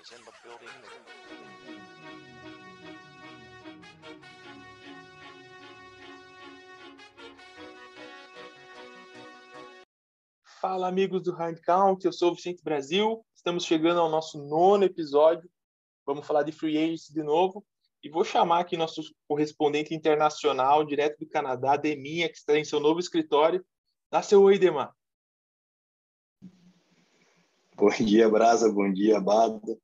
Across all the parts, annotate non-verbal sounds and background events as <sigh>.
is in the building. Fala, amigos do Hard Count, eu sou o Vicente Brasil. Estamos chegando ao nosso nono episódio. Vamos falar de free agency de novo. E vou chamar aqui nosso correspondente internacional, direto do Canadá, Deminha, que está em seu novo escritório. Dá seu oi, Demar. Bom dia, Brasa. Bom dia, Bada.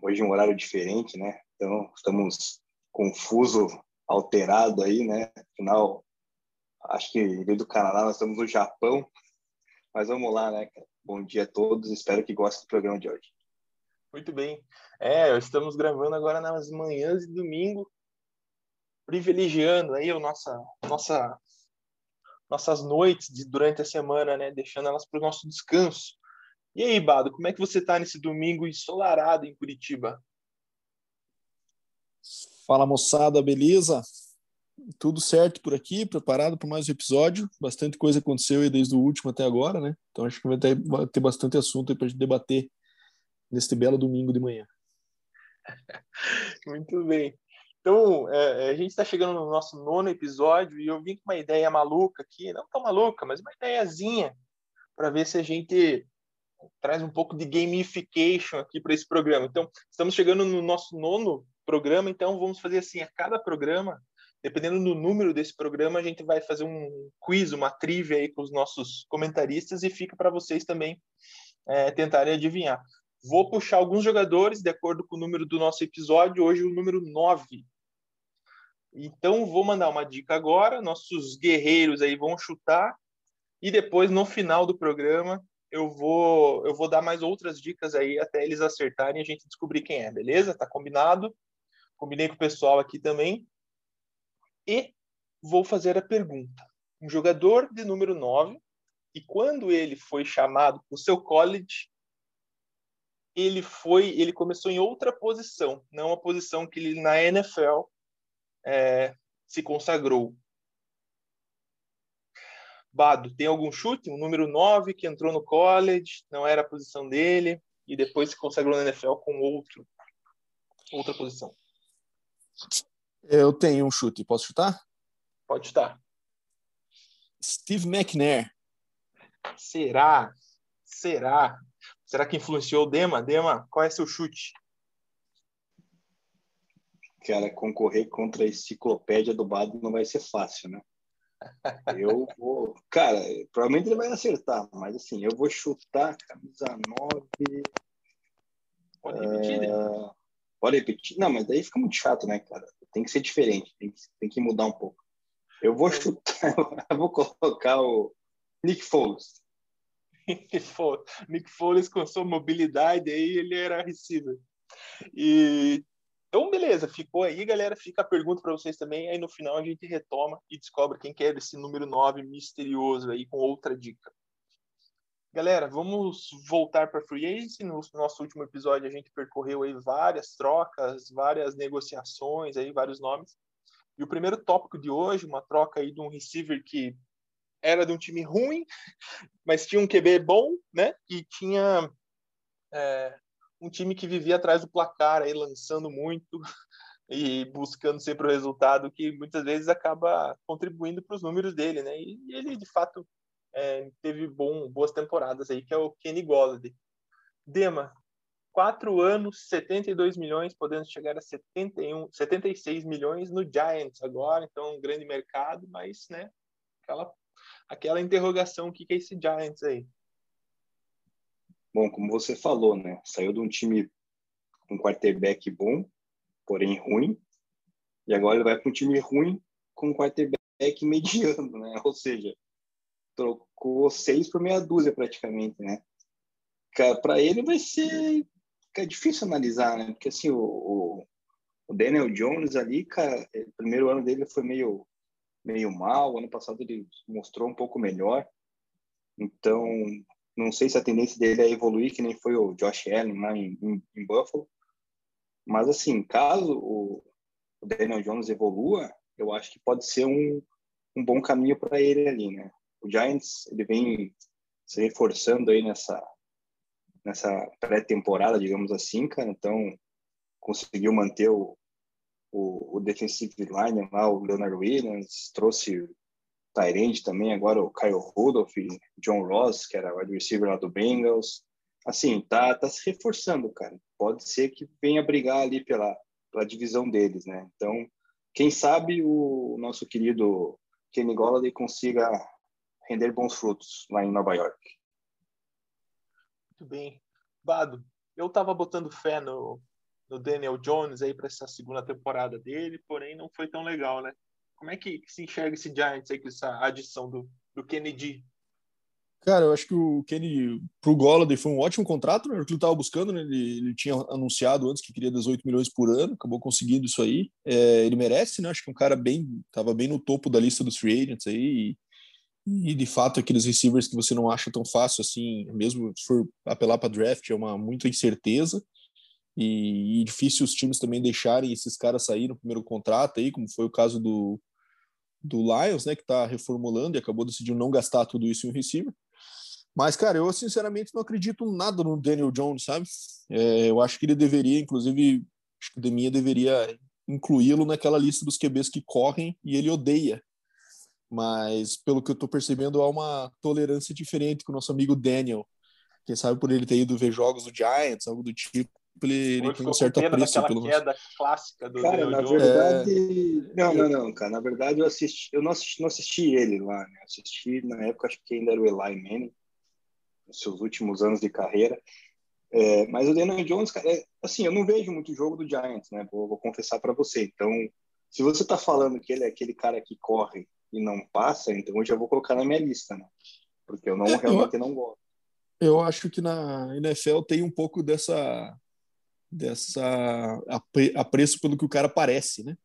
Hoje um horário diferente, né? Então, estamos confuso, alterado aí, né? Afinal, acho que em vez do Canadá, nós estamos no Japão. Mas vamos lá, né? Bom dia a todos. Espero que gostem do programa de hoje. Muito bem. É, estamos gravando agora nas manhãs de domingo, privilegiando aí a nossa, nossa, nossas noites de, durante a semana, né? Deixando elas para o nosso descanso. E aí, Bado, como é que você está nesse domingo ensolarado em Curitiba? Fala moçada, beleza? Tudo certo por aqui, preparado para mais um episódio. Bastante coisa aconteceu aí desde o último até agora, né? Então acho que vai ter, vai ter bastante assunto aí para gente debater neste belo domingo de manhã. <laughs> Muito bem. Então, é, a gente está chegando no nosso nono episódio e eu vim com uma ideia maluca aqui, não tão maluca, mas uma ideiazinha para ver se a gente traz um pouco de gamification aqui para esse programa. Então, estamos chegando no nosso nono programa, então vamos fazer assim, a cada programa, dependendo do número desse programa, a gente vai fazer um quiz, uma trivia aí com os nossos comentaristas e fica para vocês também é, tentarem adivinhar. Vou puxar alguns jogadores de acordo com o número do nosso episódio, hoje o número 9. Então, vou mandar uma dica agora, nossos guerreiros aí vão chutar e depois, no final do programa, eu vou eu vou dar mais outras dicas aí até eles acertarem e a gente descobrir quem é, beleza? Tá combinado? Combinei com o pessoal aqui também. E vou fazer a pergunta. Um jogador de número 9, e quando ele foi chamado para o seu college, ele foi, ele começou em outra posição, não a posição que ele na NFL é, se consagrou. Bado, tem algum chute? Um número 9 que entrou no college, não era a posição dele, e depois se consagrou na NFL com outro, outra posição. Eu tenho um chute, posso chutar? Pode chutar. Steve McNair. Será? Será? Será que influenciou o Dema? Dema, qual é seu chute? Cara, concorrer contra a enciclopédia do Bado não vai ser fácil, né? Eu vou. Cara, provavelmente ele vai acertar, mas assim, eu vou chutar camisa 9. Pode repetir? Uh, pode repetir? Não, mas daí fica muito chato, né, cara? Tem que ser diferente, tem que, tem que mudar um pouco. Eu vou chutar, <laughs> eu vou colocar o Nick Foles. Nick Foles com sua mobilidade aí, ele era receiver. E então, beleza, ficou aí, galera. Fica a pergunta para vocês também. Aí no final a gente retoma e descobre quem quer esse número 9 misterioso aí com outra dica. Galera, vamos voltar para Free Agency. No nosso último episódio a gente percorreu aí várias trocas, várias negociações, aí vários nomes. E o primeiro tópico de hoje, uma troca aí de um receiver que era de um time ruim, mas tinha um QB bom, né? E tinha é, um time que vivia atrás do placar, aí lançando muito <laughs> e buscando sempre o resultado, que muitas vezes acaba contribuindo para os números dele, né? E ele, de fato, é, teve bom, boas temporadas aí, que é o Kenny Golladay. Dema, quatro anos, 72 milhões, podendo chegar a 71, 76 milhões no Giants agora, então um grande mercado, mas, né, aquela, aquela interrogação, o que, que é esse Giants aí? Bom, como você falou, né? Saiu de um time com quarterback bom, porém ruim, e agora ele vai para um time ruim com quarterback mediano, né? Ou seja, trocou seis por meia dúzia praticamente, né? Para ele vai ser é difícil analisar, né? Porque assim, o, o, Daniel Jones ali, cara, o primeiro ano dele foi meio meio mal, ano passado ele mostrou um pouco melhor. Então, não sei se a tendência dele é evoluir, que nem foi o Josh Allen lá em, em, em Buffalo. Mas, assim, caso o, Daniel Jones evolua, eu acho que pode ser um, um bom caminho para ele ali, né? O Giants, ele vem se reforçando aí nessa, nessa pré-temporada, digamos assim, cara. Então, conseguiu manter o, o, o defensive line lá, o Leonard Williams, trouxe Tyrande também, agora o Kyle Rudolph, John Ross, que era wide receiver lá do Bengals. Assim, tá, tá se reforçando, cara. Pode ser que venha brigar ali pela, pela divisão deles, né? Então, quem sabe o nosso querido Kenny Golladay consiga render bons frutos lá em Nova York. Muito bem. Bado, eu tava botando fé no, no Daniel Jones aí para essa segunda temporada dele, porém não foi tão legal, né? Como é que, se enxerga esse Giants aí com essa adição do, do Kennedy? Cara, eu acho que o Kenny pro Golladay foi um ótimo contrato, né? O que ele estava buscando, né? Ele, ele, tinha anunciado antes que queria 18 milhões por ano, acabou conseguindo isso aí. É, ele merece, né? Acho que é um cara bem, tava bem no topo da lista dos free agents aí. E, e, de fato, aqueles receivers que você não acha tão fácil assim, mesmo se for apelar para draft, é uma muita incerteza. E, e difícil os times também deixarem esses caras sair no primeiro contrato aí, como foi o caso do, do Lions, né, que está reformulando e acabou decidindo não gastar tudo isso em receiver. Mas, cara, eu sinceramente não acredito nada no Daniel Jones, sabe? É, eu acho que ele deveria, inclusive, acho que o Deminha deveria incluí-lo naquela lista dos QBs que correm e ele odeia. Mas, pelo que eu estou percebendo, há uma tolerância diferente com o nosso amigo Daniel. Quem sabe por ele ter ido ver jogos do Giants, algo do tipo, ele, ele tem um certo apreço pelo queda clássica do cara, na verdade, é... não, não, não, cara. Na verdade, eu assisti, eu não assisti, não assisti ele lá, né? Assisti na época, acho que ainda era o Eli Manning, nos seus últimos anos de carreira. É, mas o Daniel Jones, cara, é, assim, eu não vejo muito jogo do Giants, né? Vou, vou confessar para você. Então, se você tá falando que ele é aquele cara que corre e não passa, então eu já vou colocar na minha lista, né? Porque eu não realmente eu, não gosto. Eu acho que na NFL tem um pouco dessa dessa apreço pelo que o cara parece, né?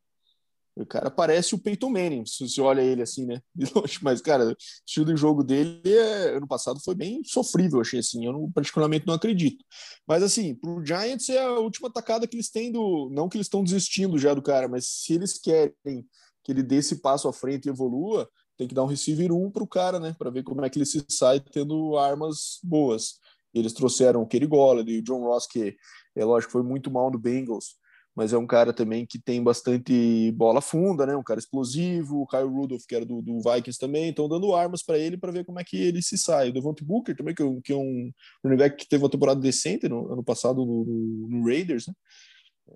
O cara parece o Peyton Manning, se você olha ele assim, né? <laughs> Mas, cara, o estilo de jogo dele é, ano passado foi bem sofrível, achei assim. Eu não, particularmente não acredito. Mas, assim, pro Giants é a última tacada que eles têm do. Não que eles estão desistindo já do cara, mas se eles querem que ele dê esse passo à frente e evolua, tem que dar um receiver 1 pro cara, né? Para ver como é que ele se sai tendo armas boas. Eles trouxeram o Kerry Golladay, o John Ross, que é lógico, foi muito mal no Bengals, mas é um cara também que tem bastante bola funda, né? Um cara explosivo, o Kyle Rudolph, que era do, do Vikings também, estão dando armas para ele para ver como é que ele se sai. O Devontae Booker também, que é um, que é um running back que teve uma temporada decente no ano passado no, no Raiders, né?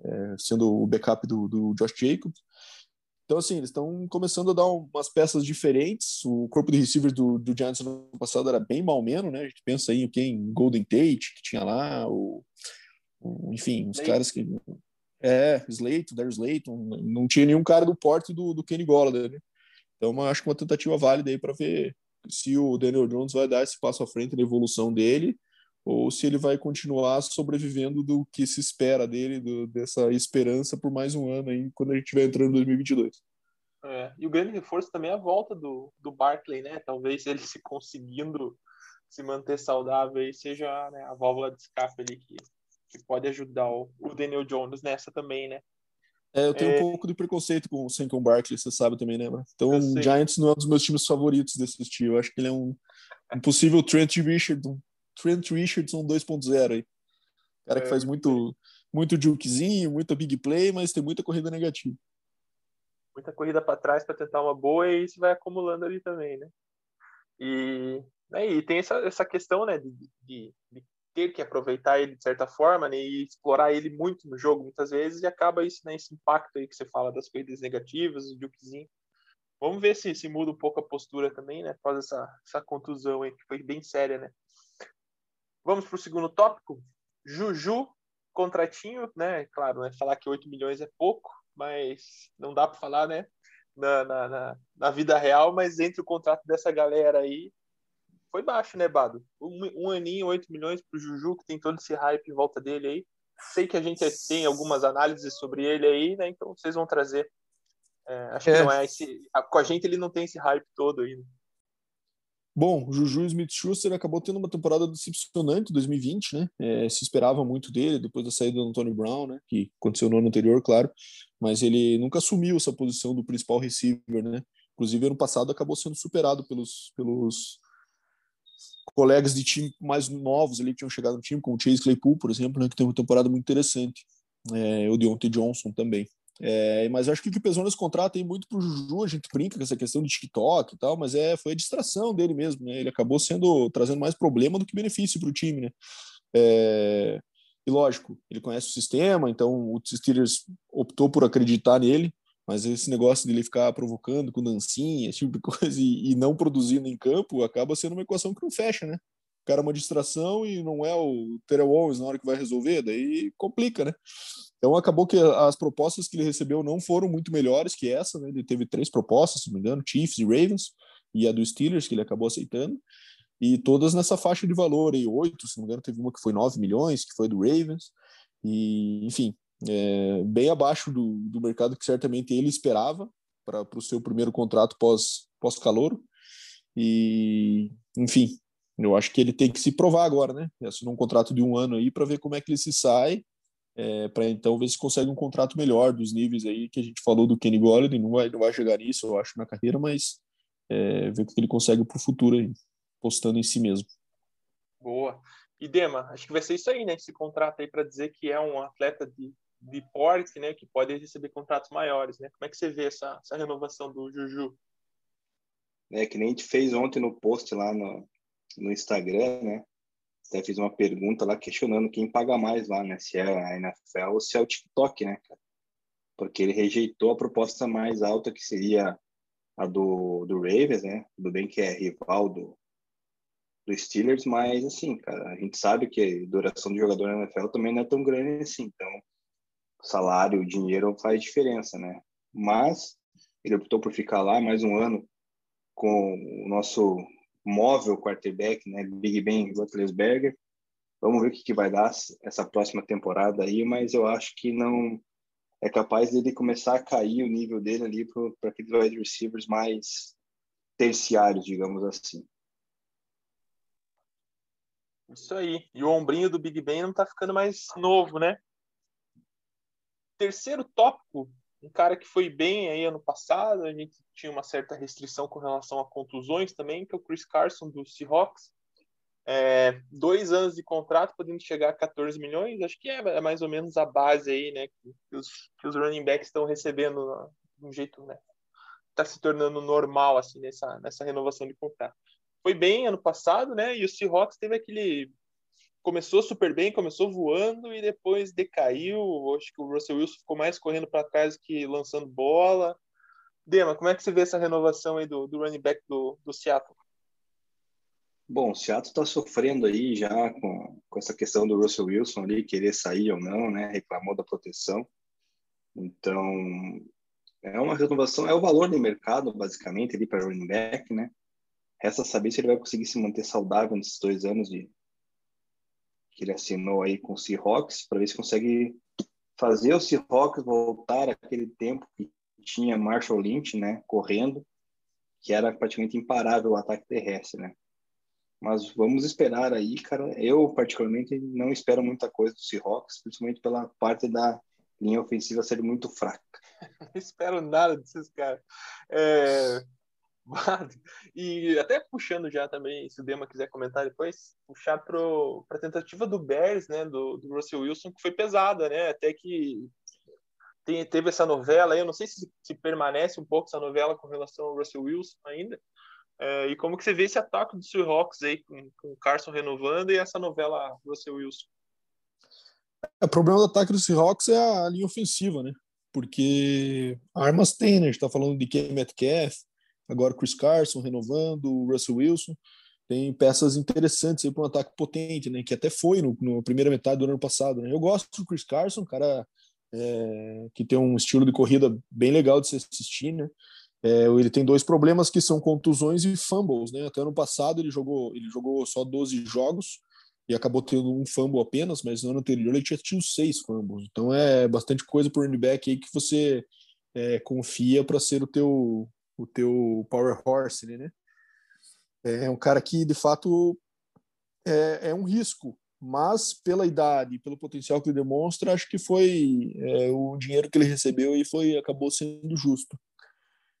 É, sendo o backup do, do Josh Jacobs. Então, assim, eles estão começando a dar umas peças diferentes. O corpo de receivers do, do Giants no ano passado era bem mal menos, né? A gente pensa aí em Golden Tate, que tinha lá, o enfim, os caras que. É, Slayton, Darius Slayton, não tinha nenhum cara do porte do, do Kenny Golladay, né? Então, acho que uma tentativa válida aí para ver se o Daniel Jones vai dar esse passo à frente na evolução dele ou se ele vai continuar sobrevivendo do que se espera dele, do, dessa esperança por mais um ano aí, quando a gente estiver entrando em 2022. É, e o grande reforço também é a volta do, do Barkley, né? Talvez ele se conseguindo se manter saudável aí seja né, a válvula de escape ali que que pode ajudar o, o Daniel Jones nessa também, né? É, eu tenho é... um pouco de preconceito com o Saquon Barkley, você sabe também, né? Então, o Giants não é um dos meus times favoritos desse estilo. Eu acho que ele é um, um possível Trent Richardson, Trent Richardson 2.0 aí. Cara que é, faz muito, muito jukezinho, muita big play, mas tem muita corrida negativa. Muita corrida para trás para tentar uma boa e isso vai acumulando ali também, né? E, né, e tem essa, essa questão, né, de, de, de ter que aproveitar ele de certa forma né, e explorar ele muito no jogo muitas vezes e acaba isso né, esse impacto aí que você fala das corridas negativas, o jukezinho. Vamos ver se, se muda um pouco a postura também, né? Após essa, essa contusão aí, que foi bem séria, né? Vamos para o segundo tópico. Juju, contratinho, né? Claro, né? falar que 8 milhões é pouco, mas não dá para falar, né? Na, na, na, na, vida real, mas entre o contrato dessa galera aí, foi baixo, né, Bado? Um, um aninho, 8 milhões pro Juju, que tem todo esse hype em volta dele aí. Sei que a gente tem algumas análises sobre ele aí, né? Então vocês vão trazer. É, acho é. que não é esse. Com a gente ele não tem esse hype todo aí. Né? Bom, o Juju Smith-Schuster acabou tendo uma temporada decepcionante em 2020, né? É, se esperava muito dele depois da saída do Antônio Brown, né? Que aconteceu no ano anterior, claro. Mas ele nunca assumiu essa posição do principal receiver, né? Inclusive, ano passado acabou sendo superado pelos, pelos colegas de time mais novos ali que tinham chegado no time, como o Chase Claypool, por exemplo, né, que tem uma temporada muito interessante. É, o Deontay Johnson também. É, mas acho que o que pesou nesse contrato tem muito pro Juju, a gente brinca com essa questão de TikTok e tal, mas é, foi a distração dele mesmo, né? Ele acabou sendo trazendo mais problema do que benefício para o time, né? É, e lógico, ele conhece o sistema, então o Steelers optou por acreditar nele, mas esse negócio de ele ficar provocando com dancinha, esse tipo de <laughs> coisa, e, e não produzindo em campo, acaba sendo uma equação que não fecha, né? O cara é uma distração e não é o Terrell Owens na hora que vai resolver, daí complica, né? Então acabou que as propostas que ele recebeu não foram muito melhores que essa, né? Ele teve três propostas, se não me engano, Chiefs e Ravens, e a do Steelers que ele acabou aceitando, e todas nessa faixa de valor aí, oito, se não me engano, teve uma que foi 9 milhões, que foi do Ravens, e enfim, é, bem abaixo do, do mercado que certamente ele esperava para o seu primeiro contrato pós pós calouro e enfim eu acho que ele tem que se provar agora né assinou um contrato de um ano aí para ver como é que ele se sai é, para então ver se consegue um contrato melhor dos níveis aí que a gente falou do Kenny Golladay, não vai, não vai chegar nisso, eu acho, na carreira, mas é, ver o que ele consegue para o futuro aí, postando em si mesmo. Boa. E Dema, acho que vai ser isso aí, né? Esse contrato aí para dizer que é um atleta de, de porte, né? Que pode receber contratos maiores, né? Como é que você vê essa, essa renovação do Juju? É que nem a gente fez ontem no post lá no, no Instagram, né? até fiz uma pergunta lá questionando quem paga mais lá, né? Se é a NFL ou se é o TikTok, né, cara? Porque ele rejeitou a proposta mais alta, que seria a do, do Ravens, né? Tudo bem que é rival do, do Steelers, mas assim, cara, a gente sabe que a duração do jogador na NFL também não é tão grande assim, então salário, dinheiro faz diferença, né? Mas ele optou por ficar lá mais um ano com o nosso móvel quarterback, né? Big Ben Roethlisberger. Vamos ver o que, que vai dar essa próxima temporada aí, mas eu acho que não é capaz dele começar a cair o nível dele ali para aqueles wide receivers mais terciários, digamos assim. Isso aí. E o ombrinho do Big Ben não tá ficando mais novo, né? Terceiro tópico um cara que foi bem aí ano passado, a gente tinha uma certa restrição com relação a contusões também, que é o Chris Carson do Seahawks. É, dois anos de contrato, podendo chegar a 14 milhões, acho que é, é mais ou menos a base aí, né, que os, que os running backs estão recebendo de um jeito, né, está se tornando normal, assim, nessa, nessa renovação de contrato. Foi bem ano passado, né, e o Seahawks teve aquele começou super bem, começou voando e depois decaiu. Acho que o Russell Wilson ficou mais correndo para trás que lançando bola. Dema, como é que você vê essa renovação aí do, do running back do, do Seattle? Bom, o Seattle está sofrendo aí já com, com essa questão do Russell Wilson ali, querer sair ou não, né? Reclamou da proteção. Então, é uma renovação, é o valor de mercado, basicamente, ali para running back, né? Resta saber se ele vai conseguir se manter saudável nesses dois anos de, que ele assinou aí com o Seahawks, para ver se consegue fazer o Seahawks voltar aquele tempo que tinha Marshall Lynch, né, correndo, que era praticamente imparável o ataque terrestre, né? Mas vamos esperar aí, cara. Eu, particularmente, não espero muita coisa do Seahawks, principalmente pela parte da linha ofensiva ser muito fraca. <laughs> não espero nada desses caras. É... <laughs> E até puxando já também, se o Dema quiser comentar depois, puxar para a tentativa do Bears, né, do, do Russell Wilson, que foi pesada, né, até que tem, teve essa novela, eu não sei se, se permanece um pouco essa novela com relação ao Russell Wilson ainda, é, e como que você vê esse ataque do Seahawks aí, com, com o Carson renovando e essa novela Russell Wilson? É, o problema do ataque do Seahawks é a linha ofensiva, né? Porque armas tem, né? A gente tá falando de Ken Metcalf, agora Chris Carson renovando, o Russell Wilson. Tem peças interessantes aí para um ataque potente, né? Que até foi no, no primeira metade do ano passado. Né? Eu gosto do Chris Carson, cara é, que tem um estilo de corrida bem legal de se assistir, né? É, ele tem dois problemas que são contusões e fumbles, né? Até ano passado ele jogou, ele jogou só 12 jogos e acabou tendo um fumble apenas, mas no ano anterior ele tinha tido seis fumbles. Então é bastante coisa para o running back aí que você é, confia para ser o teu o teu power horse, né? É um cara que de fato é, é um risco, mas pela idade, pelo potencial que ele demonstra, acho que foi é, o dinheiro que ele recebeu e foi acabou sendo justo.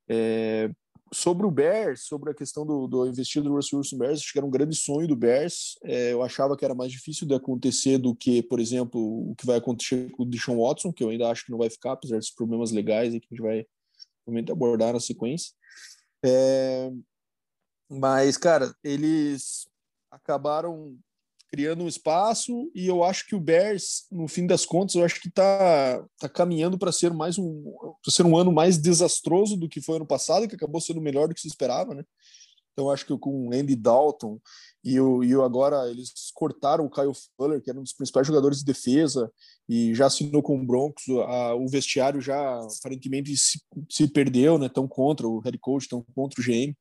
É, sobre o Bears, sobre a questão do, do investido do Russell Wilson Bears, acho que era um grande sonho do Bears. É, eu achava que era mais difícil de acontecer do que, por exemplo, o que vai acontecer com o Deshaun Watson, que eu ainda acho que não vai ficar, apesar dos problemas legais que a gente vai realmente abordar na sequência. É, mas, cara, eles acabaram criando um espaço e eu acho que o Bears, no fim das contas, eu acho que está tá caminhando para ser mais um ser um ano mais desastroso do que foi ano passado, que acabou sendo melhor do que se esperava, né? Então acho que com Andy Dalton e o, e o agora eles cortaram o Kyle Fuller, que era um dos principais jogadores de defesa e já assinou com o Broncos, a, o vestiário já aparentemente se, se perdeu, né? Tão contra o head coach, tão contra o GM.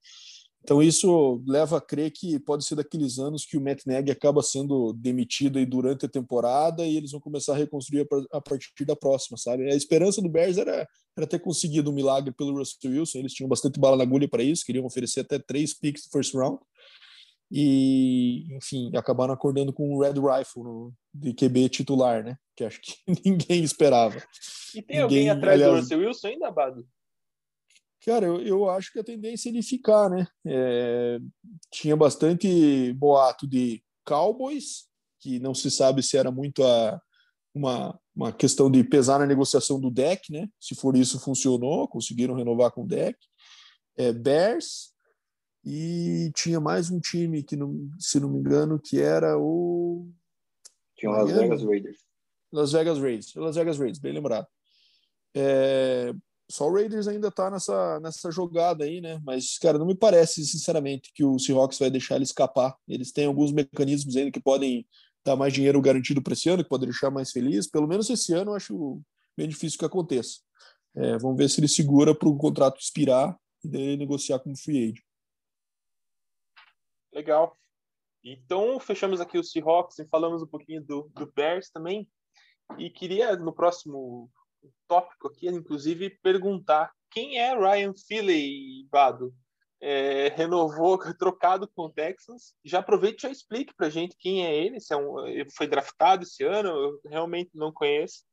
Então isso leva a crer que pode ser daqueles anos que o Matt Nagy acaba sendo demitido aí durante a temporada e eles vão começar a reconstruir a partir da próxima, sabe? A esperança do Bears era, era ter conseguido um milagre pelo Russell Wilson, eles tinham bastante bala na agulha para isso, queriam oferecer até três picks do first round e, enfim, acabaram acordando com um Red Rifle no, de QB titular, né? Que acho que <laughs> ninguém esperava. E tem ninguém, alguém atrás aliás, do Russell Wilson ainda, Bado? Cara, eu, eu acho que a tendência é ele ficar, né? É, tinha bastante boato de Cowboys, que não se sabe se era muito a, uma, uma questão de pesar na negociação do deck, né? Se for isso, funcionou, conseguiram renovar com o deck. É, Bears, e tinha mais um time que, não, se não me engano, que era o. Tinha o Las Vegas Raiders. Las Vegas Raiders, Las Vegas Raiders, bem lembrado. É, só o Raiders ainda tá nessa, nessa jogada aí, né? Mas, cara, não me parece, sinceramente, que o Seahawks vai deixar ele escapar. Eles têm alguns mecanismos ainda que podem dar mais dinheiro garantido para esse ano, que podem deixar mais feliz. Pelo menos esse ano eu acho bem difícil que aconteça. É, vamos ver se ele segura para o contrato expirar e daí negociar como free agent. Legal. Então, fechamos aqui o Seahawks e falamos um pouquinho do, do Bears também. E queria, no próximo tópico aqui, inclusive, perguntar quem é Ryan Philly, Bado? É, renovou, <laughs> trocado com o Texans. Já aproveite e já explique para gente quem é ele, se é um, foi draftado esse ano, eu realmente não conheço.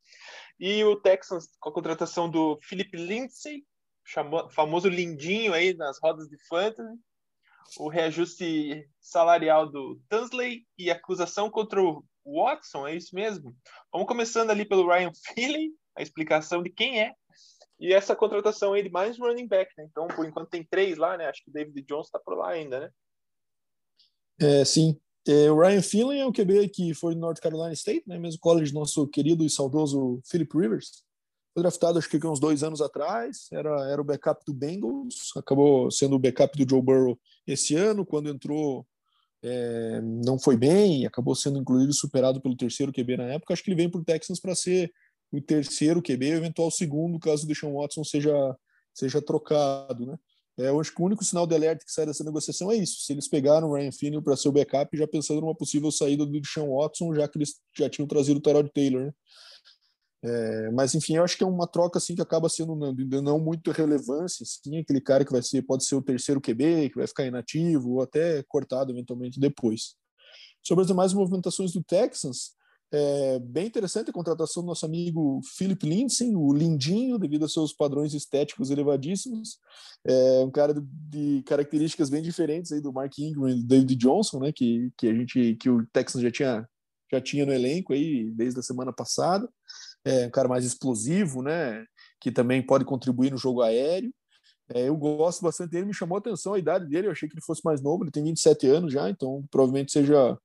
E o Texans, com a contratação do Philip Lindsay, chamou, famoso lindinho aí nas rodas de fantasy, o reajuste salarial do Tunsley e acusação contra o Watson, é isso mesmo? Vamos começando ali pelo Ryan <laughs> Philly, a explicação de quem é. E essa contratação aí de mais running back, né? Então, por enquanto tem três lá, né? Acho que o David Jones está por lá ainda, né? É, sim. É, o Ryan Finley é o QB que foi do North Carolina State, né? Mesmo college nosso querido e saudoso Philip Rivers. Foi draftado acho que uns dois anos atrás, era, era o backup do Bengals, acabou sendo o backup do Joe Burrow esse ano, quando entrou é, não foi bem, acabou sendo incluído superado pelo terceiro QB na época. Acho que ele vem para o Texans para ser o terceiro QB, eventual segundo, caso o Deshaun Watson seja, seja trocado, né? É, eu acho que o único sinal de alerta que sai dessa negociação é isso. Se eles pegaram o Ryan Finney para ser o backup, já pensando numa possível saída do Deshaun Watson, já que eles já tinham trazido o Tyrod Taylor, né? É, mas enfim, eu acho que é uma troca assim que acaba sendo não, não muito relevância, assim, aquele cara que vai ser pode ser o terceiro QB, que vai ficar inativo ou até cortado eventualmente depois. Sobre as demais movimentações do Texans, é bem interessante a contratação do nosso amigo Philip Lindsay, o lindinho, devido aos seus padrões estéticos elevadíssimos. É um cara de características bem diferentes aí do Mark Ingram e do David Johnson, né, que, que a gente que o Texans já tinha já tinha no elenco aí desde a semana passada. É um cara mais explosivo, né, que também pode contribuir no jogo aéreo. É, eu gosto bastante dele, me chamou a atenção a idade dele, eu achei que ele fosse mais novo, ele tem 27 anos já, então provavelmente seja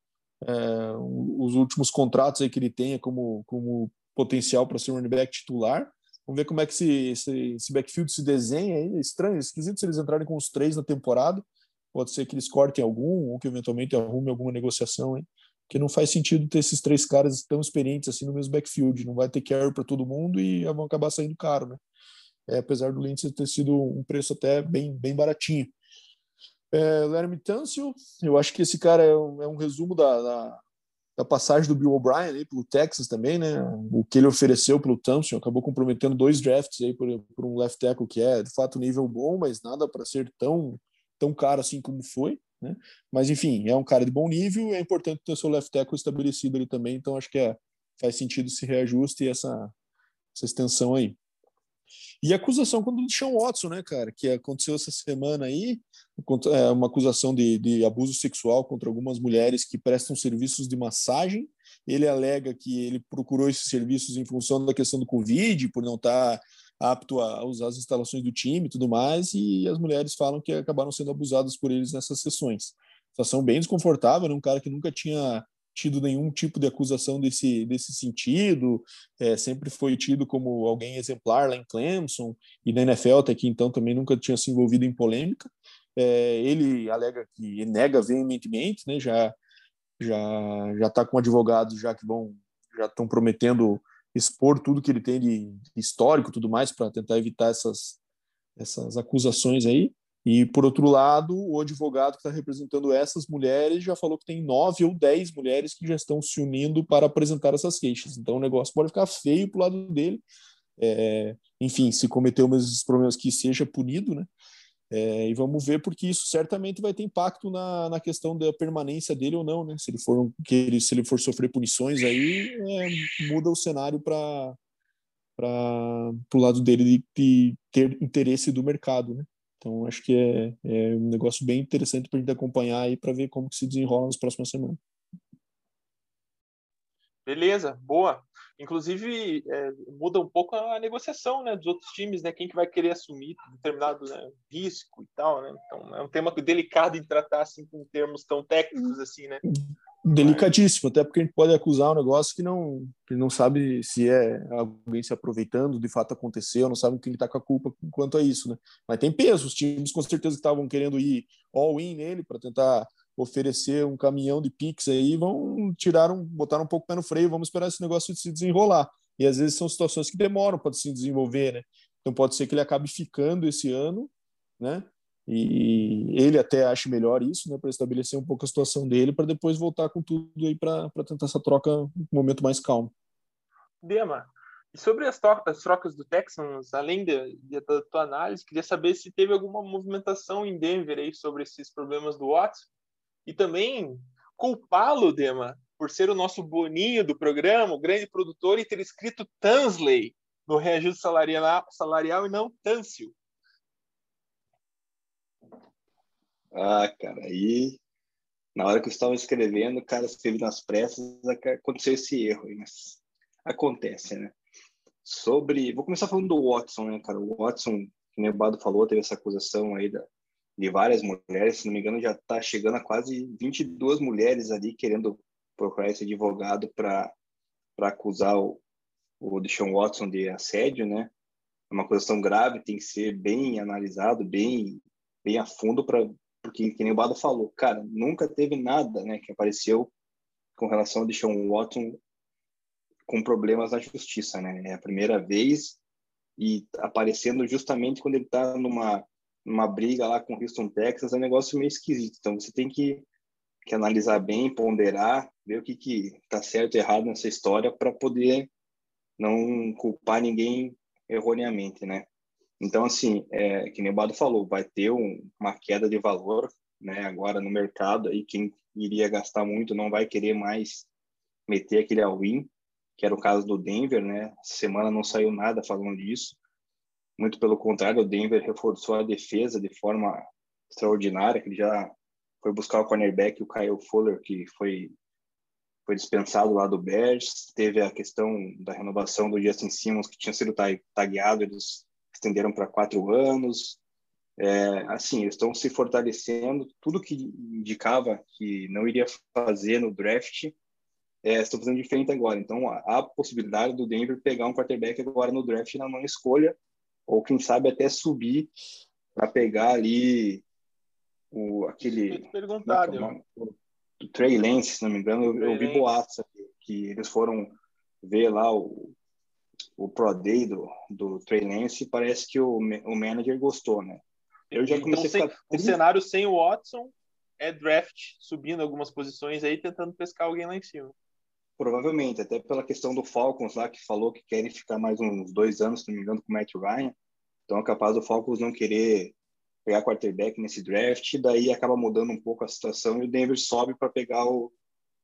é, os últimos contratos aí que ele tenha como, como potencial para ser um running back titular. Vamos ver como é que esse, esse, esse backfield se desenha aí. É estranho, é esquisito se eles entrarem com os três na temporada. Pode ser que eles cortem algum ou que eventualmente arrume alguma negociação, hein? Porque não faz sentido ter esses três caras tão experientes assim no mesmo backfield. Não vai ter carry para todo mundo e vão acabar saindo caro, né? É, apesar do Lindsay ter sido um preço até bem, bem baratinho. É, Laramie Tunsil, eu acho que esse cara é um, é um resumo da, da, da, passagem do Bill O'Brien pelo Texas também, né? O que ele ofereceu pelo Tunsil, acabou comprometendo dois drafts aí por, por um left tackle que é de fato nível bom, mas nada para ser tão tão caro assim como foi, né? Mas enfim, é um cara de bom nível, é importante ter seu left tackle estabelecido ali também, então acho que é, faz sentido esse reajuste e essa, essa extensão aí. E acusação contra o Deshaun Watson, né, cara, que aconteceu essa semana aí, é uma acusação de, de abuso sexual contra algumas mulheres que prestam serviços de massagem. Ele alega que ele procurou esses serviços em função da questão do Covid, por não estar tá apto a usar as instalações do time e tudo mais, e as mulheres falam que acabaram sendo abusadas por eles nessas sessões. Situação bem desconfortável, né? um cara que nunca tinha tido nenhum tipo de acusação desse, desse sentido, é, sempre foi tido como alguém exemplar lá em Clemson e na NFL até aqui então também nunca tinha se envolvido em polêmica. É, ele alega que nega veementemente, né, já já já está com advogados já que vão já estão prometendo expor tudo que ele tem de, histórico, tudo mais para tentar evitar essas essas acusações aí. E, por outro lado, o advogado que está representando essas mulheres já falou que tem nove ou dez mulheres que já estão se unindo para apresentar essas queixas. Então, o negócio pode ficar feio para o lado dele. É, enfim, se cometeu esses problemas, que seja punido, né? É, e vamos ver, porque isso certamente vai ter impacto na, na questão da permanência dele ou não, né? Se ele for, que ele, se ele for sofrer punições, aí é, muda o cenário para o lado dele de, de ter interesse do mercado, né? Então, acho que é, é um negócio bem interessante para a gente acompanhar aí para ver como que se desenrola nas próximas semanas. Beleza, boa. Inclusive, é, muda um pouco a negociação né, dos outros times, né? Quem que vai querer assumir determinado né, risco e tal, né? Então, é um tema delicado em tratar, assim, com termos tão técnicos, assim, né? delicadíssimo, até porque a gente pode acusar um negócio que não, que não sabe se é alguém se aproveitando, de fato aconteceu, não sabe quem está com a culpa quanto a isso, né? Mas tem peso, os times com certeza estavam querendo ir all-in nele para tentar oferecer um caminhão de Pix aí, vão tirar um, botar um pouco pé no freio, vamos esperar esse negócio se desenrolar. E às vezes são situações que demoram para se desenvolver, né? Então pode ser que ele acabe ficando esse ano, né? E ele até acha melhor isso, né, para estabelecer um pouco a situação dele, para depois voltar com tudo aí para tentar essa troca um momento mais calmo. Dema, e sobre as, as trocas do Texans, além de, de, da tua análise, queria saber se teve alguma movimentação em Denver aí sobre esses problemas do Watson e também culpá-lo, Dema, por ser o nosso boninho do programa, o grande produtor, e ter escrito Tansley no reajuste salarial, salarial e não Tâncio. Ah, cara, aí na hora que eu estava escrevendo, cara escreveu nas pressas, aconteceu esse erro, mas acontece, né? Sobre, vou começar falando do Watson, né, cara? O Watson, que o Bado falou, teve essa acusação aí da, de várias mulheres, se não me engano, já está chegando a quase 22 mulheres ali querendo procurar esse advogado para acusar o, o Deshaun Watson de assédio, né? É uma acusação grave, tem que ser bem analisado, bem, bem a fundo para porque, que nem o Bado falou, cara, nunca teve nada né, que apareceu com relação ao Deshaun Watson com problemas na justiça, né? É a primeira vez e aparecendo justamente quando ele está numa numa briga lá com o Houston Texas, é um negócio meio esquisito. Então você tem que, que analisar bem, ponderar, ver o que que tá certo e errado nessa história para poder não culpar ninguém erroneamente, né? Então, assim, é, que nem o Bado falou, vai ter um, uma queda de valor né, agora no mercado, e quem iria gastar muito não vai querer mais meter aquele all-in, que era o caso do Denver, né? Semana não saiu nada falando disso. Muito pelo contrário, o Denver reforçou a defesa de forma extraordinária, que ele já foi buscar o cornerback, o Kyle Fuller, que foi foi dispensado lá do Bears. Teve a questão da renovação do Justin Simmons, que tinha sido tagueado, eles estenderam para quatro anos. É, assim, eles estão se fortalecendo. Tudo que indicava que não iria fazer no draft, é, estão fazendo diferente agora. Então, há a possibilidade do Denver pegar um quarterback agora no draft na não escolha, ou quem sabe até subir para pegar ali o aquele perguntar, é o, o, o Trey Lance, se não me engano, eu, eu vi boatos que eles foram ver lá o, o Pro Day do, do Trey Lance, parece que o, o manager gostou, né? Eu já comecei então, a ficar... Um cenário sem o Watson é draft, subindo algumas posições aí, tentando pescar alguém lá em cima. Provavelmente, até pela questão do Falcons lá, que falou que querem ficar mais uns dois anos, se não me engano, com o Matt Ryan. Então é capaz do Falcons não querer pegar quarterback nesse draft, daí acaba mudando um pouco a situação e o Denver sobe para pegar o,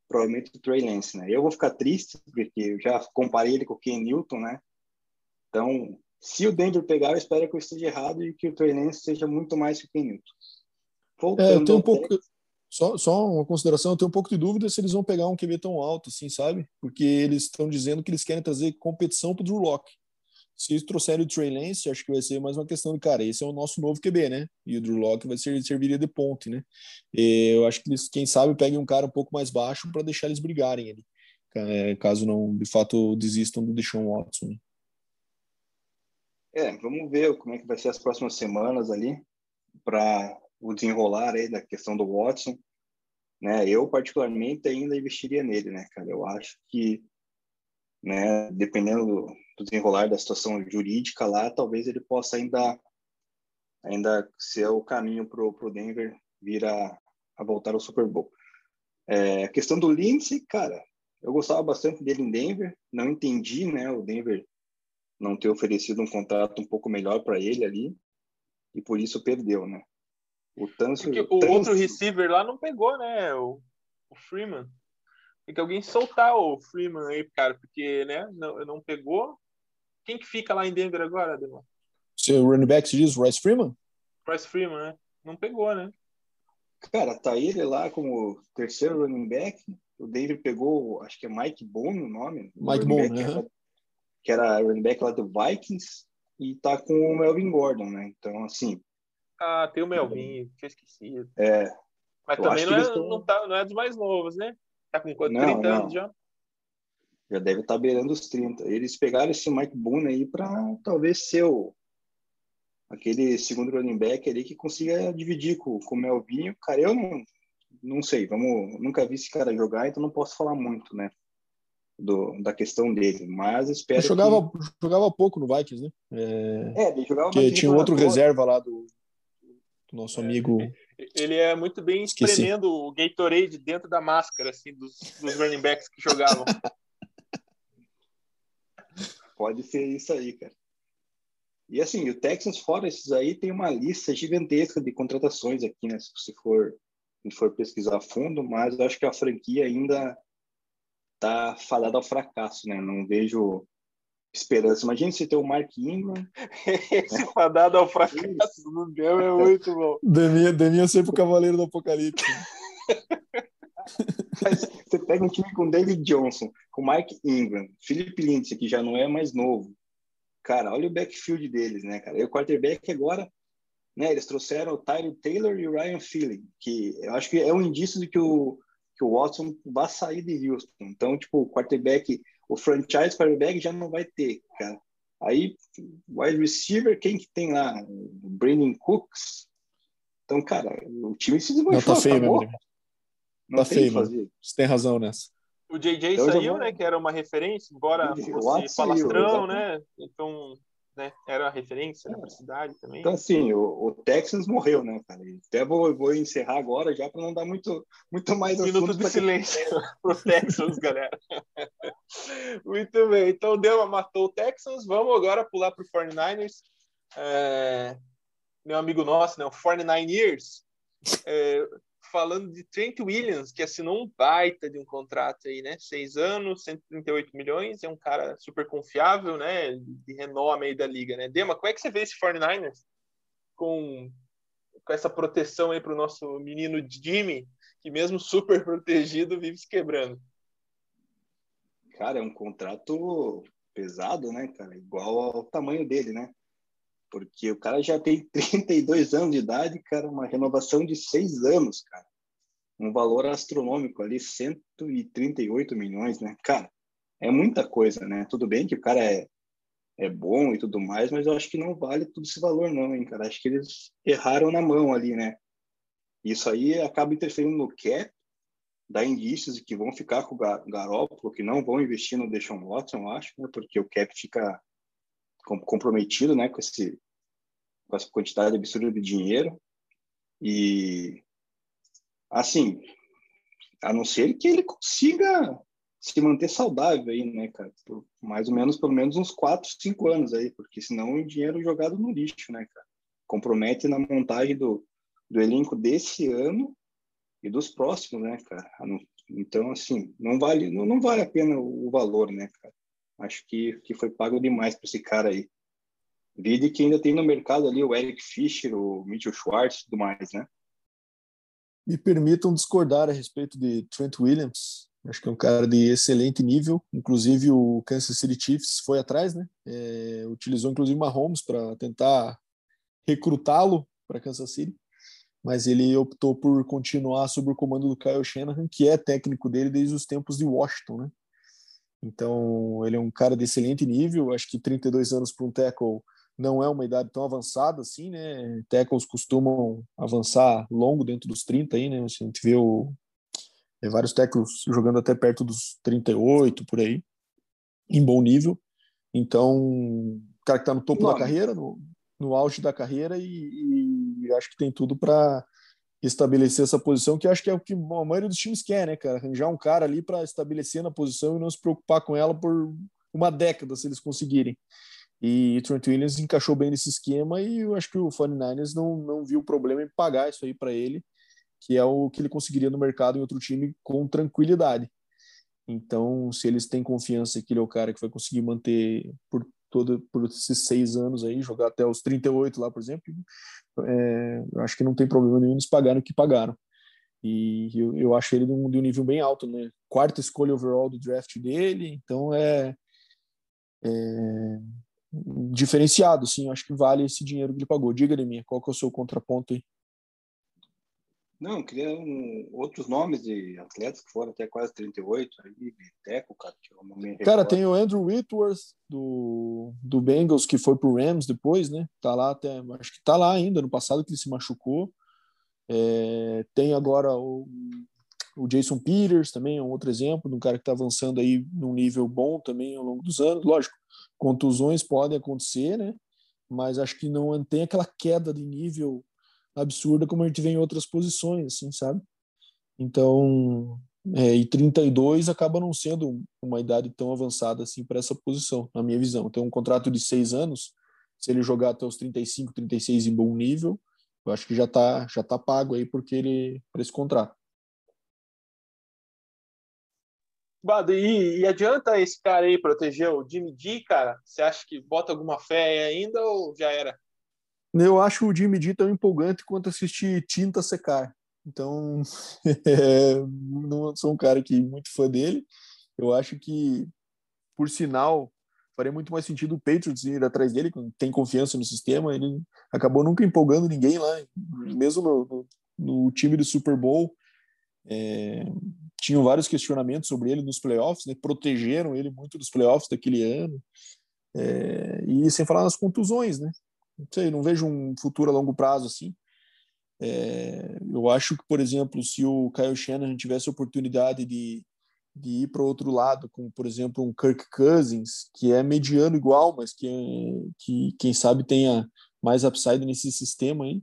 provavelmente o Trey Lance, né? Eu vou ficar triste porque eu já comparei ele com o Ken Newton, né? Então, Se o Denver pegar, eu espero que eu esteja errado e que o Trey Lance seja muito mais que o Ken Newton. É, eu tenho um pouco... Só, só uma consideração, eu tenho um pouco de dúvida se eles vão pegar um QB tão alto assim, sabe? Porque eles estão dizendo que eles querem trazer competição para o Drew Locke. Se eles trouxerem o Trey Lance, acho que vai ser mais uma questão de, cara, esse é o nosso novo QB, né? E o Drew Locke vai ser, serviria de ponte, né? E eu acho que eles, quem sabe, peguem um cara um pouco mais baixo para deixar eles brigarem ali, é, caso não, de fato, desistam do Deshaun Watson. Né? É, vamos ver como é que vai ser as próximas semanas ali para o desenrolar aí da questão do Watson, né? Eu particularmente ainda investiria nele, né, cara? Eu acho que, né, dependendo do, desenrolar da situação jurídica lá, talvez ele possa ainda ainda ser o caminho pro pro Denver vir a, a voltar ao Super Bowl. É, a questão do Lindsay, cara, eu gostava bastante dele em Denver, não entendi, né, o Denver não ter oferecido um contrato um pouco melhor para ele ali e por isso perdeu, né? O Tanso, Porque o outro receiver lá não pegou, né? O, o Freeman. Tem que alguém soltar o Freeman aí, cara, porque, né? Não, não pegou. Quem que fica lá em Denver agora, Ademar? Seu running back se diz Rice Freeman? Rice Freeman, né? Não pegou, né? Cara, tá ele lá como terceiro running back. O David pegou, acho que é Mike Boone o nome. Mike Boone, né? Que era running back lá do Vikings. E tá com o Melvin Gordon, né? Então, assim, ah, tem o Melvin, tinha esquecido. É. Mas também não é, estão... não, tá, não é dos mais novos, né? Tá com quanto? Não, 30 não. anos já? Já deve estar tá beirando os 30. Eles pegaram esse Mike Boone aí para talvez ser o, aquele segundo running back ali que consiga dividir com, com o Melvinho. Cara, eu não, não sei, vamos, nunca vi esse cara jogar, então não posso falar muito, né? Do, da questão dele, mas espero eu jogava, que... jogava pouco no Vikings, né? É, é ele jogava que tinha outro reserva lá do, nosso amigo. Ele é muito bem Esqueci. espremendo o Gatorade dentro da máscara, assim, dos, dos running backs que jogavam. <laughs> Pode ser isso aí, cara. E assim, o Texans, fora esses aí, tem uma lista gigantesca de contratações aqui, né? Se você for, for pesquisar a fundo, mas eu acho que a franquia ainda tá fadada ao fracasso, né? Não vejo esperança. Imagina você ter o Mark Ingram. <laughs> Esse fadado ao fracasso no Mundial é muito bom. Daninha, Daninha sempre o cavaleiro do apocalipse. <laughs> você pega um time com David Johnson, com Mark Ingram, Philip Lindsay, que já não é mais novo. Cara, olha o backfield deles, né, cara? E o quarterback agora, né, eles trouxeram o Tyler Taylor e o Ryan Feeling, que eu acho que é um indício de que o, que o Watson vai sair de Houston. Então, tipo, o quarterback o franchise quarterback já não vai ter, cara. Aí, wide receiver, quem que tem lá? O Brandon Cooks. Então, cara, o time se desmanchou. Não, tá feio mesmo. Não tá feio, fazer. Você tem razão nessa. O JJ então, saiu, vou... né? Que era uma referência, embora fosse palastrão, né? Então, né? Era a referência né, para a cidade também. Então, assim, o, o, Texans morreu, né, cara? Até vou, vou encerrar agora já para não dar muito, muito mais um Minuto de silêncio <laughs> para o Texans, galera. <laughs> muito bem. Então, o Dema matou o Texans. Vamos agora pular para o 49ers. É... Meu amigo nosso, né? O 49 Years. É falando de Trent Williams, que assinou um baita de um contrato aí, né? Seis anos, 138 milhões, é um cara super confiável, né? De renome aí da liga, né? Dema, como é que você vê esse 49ers com, com essa proteção aí para o nosso menino Jimmy, que mesmo super <laughs> protegido vive se quebrando? Cara, é um contrato pesado, né, cara? Igual ao tamanho dele, né? Porque o cara já tem <laughs> 32 anos de idade, cara, uma renovação de seis anos, cara. Um valor astronômico ali, 138 milhões, né? Cara, é muita coisa, né? Tudo bem que o cara é, é bom e tudo mais, mas eu acho que não vale todo esse valor, não, hein, cara? Acho que eles erraram na mão ali, né? Isso aí acaba interferindo no cap, dá indícios de que vão ficar com o Garoppolo, que não vão investir no Deshaun Watson, eu acho, né? Porque o cap fica comprometido, né, com esse com essa quantidade absurda de dinheiro e assim, a não ser que ele consiga se manter saudável aí, né, cara, por mais ou menos pelo menos uns 4, 5 anos aí, porque senão o dinheiro jogado no lixo, né, cara. Compromete na montagem do, do elenco desse ano e dos próximos, né, cara. Então, assim, não vale, não, não vale a pena o valor, né, cara. Acho que, que foi pago demais para esse cara aí. Vide que ainda tem no mercado ali o Eric Fischer, o Mitchell Schwartz e tudo mais, né? Me permitam discordar a respeito de Trent Williams. Acho que é um cara de excelente nível. Inclusive o Kansas City Chiefs foi atrás, né? É, utilizou inclusive Mahomes para tentar recrutá-lo para Kansas City, mas ele optou por continuar sob o comando do Kyle Shanahan, que é técnico dele desde os tempos de Washington, né? Então ele é um cara de excelente nível. Acho que 32 anos para um tackle não é uma idade tão avançada assim, né? Tackles costumam avançar longo dentro dos 30 aí, né? A gente vê o, é, vários tackles jogando até perto dos 38 por aí, em bom nível. Então, o cara que está no topo Não. da carreira, no, no auge da carreira, e, e acho que tem tudo para estabelecer essa posição, que acho que é o que a maioria dos times quer, né, cara? Arranjar um cara ali para estabelecer na posição e não se preocupar com ela por uma década, se eles conseguirem. E Trent Williams encaixou bem nesse esquema e eu acho que o 49ers não, não viu problema em pagar isso aí para ele, que é o que ele conseguiria no mercado em outro time com tranquilidade. Então, se eles têm confiança que ele é o cara que vai conseguir manter por todo por esses seis anos aí, jogar até os 38 lá, por exemplo, é, eu acho que não tem problema nenhum eles pagarem o que pagaram. E eu, eu acho ele de um, de um nível bem alto, né? Quarta escolha overall do draft dele, então é, é diferenciado, sim. Acho que vale esse dinheiro que ele pagou. Diga de mim, qual que é o seu contraponto aí? Não, queria um, outros nomes de atletas que foram até quase 38, aí, Teco, cara, que eu não me Cara, tem o Andrew Whitworth, do, do Bengals, que foi pro Rams depois, né? Tá lá até, acho que tá lá ainda, no passado que ele se machucou. É, tem agora o, o Jason Peters também, é um outro exemplo de um cara que tá avançando aí num nível bom também ao longo dos anos. Lógico, contusões podem acontecer, né? Mas acho que não tem aquela queda de nível absurda como a gente vê em outras posições, assim, sabe? Então, é, e 32 acaba não sendo uma idade tão avançada assim para essa posição, na minha visão. Então, um contrato de seis anos, se ele jogar até os 35, 36 em bom nível, eu acho que já está já tá pago aí porque ele para esse contrato. Bado, e, e, adianta esse cara aí proteger o Jimmy D, cara? Você acha que bota alguma fé ainda ou já era? Eu acho o Jimmy D tão empolgante quanto assistir tinta secar. Então, <laughs> é, não sou um cara que muito fã dele. Eu acho que, por sinal, faria muito mais sentido o Patriots ir atrás dele, tem confiança no sistema. Ele acabou nunca empolgando ninguém lá, mesmo no, no, no time do Super Bowl. É, tinham vários questionamentos sobre ele nos playoffs, né? protegeram ele muito dos playoffs daquele ano. É, e sem falar nas contusões, né? Não sei, não vejo um futuro a longo prazo assim. É, eu acho que, por exemplo, se o Kyle Shanahan tivesse a oportunidade de, de ir para outro lado, como por exemplo um Kirk Cousins, que é mediano igual, mas que, que quem sabe tenha mais upside nesse sistema aí,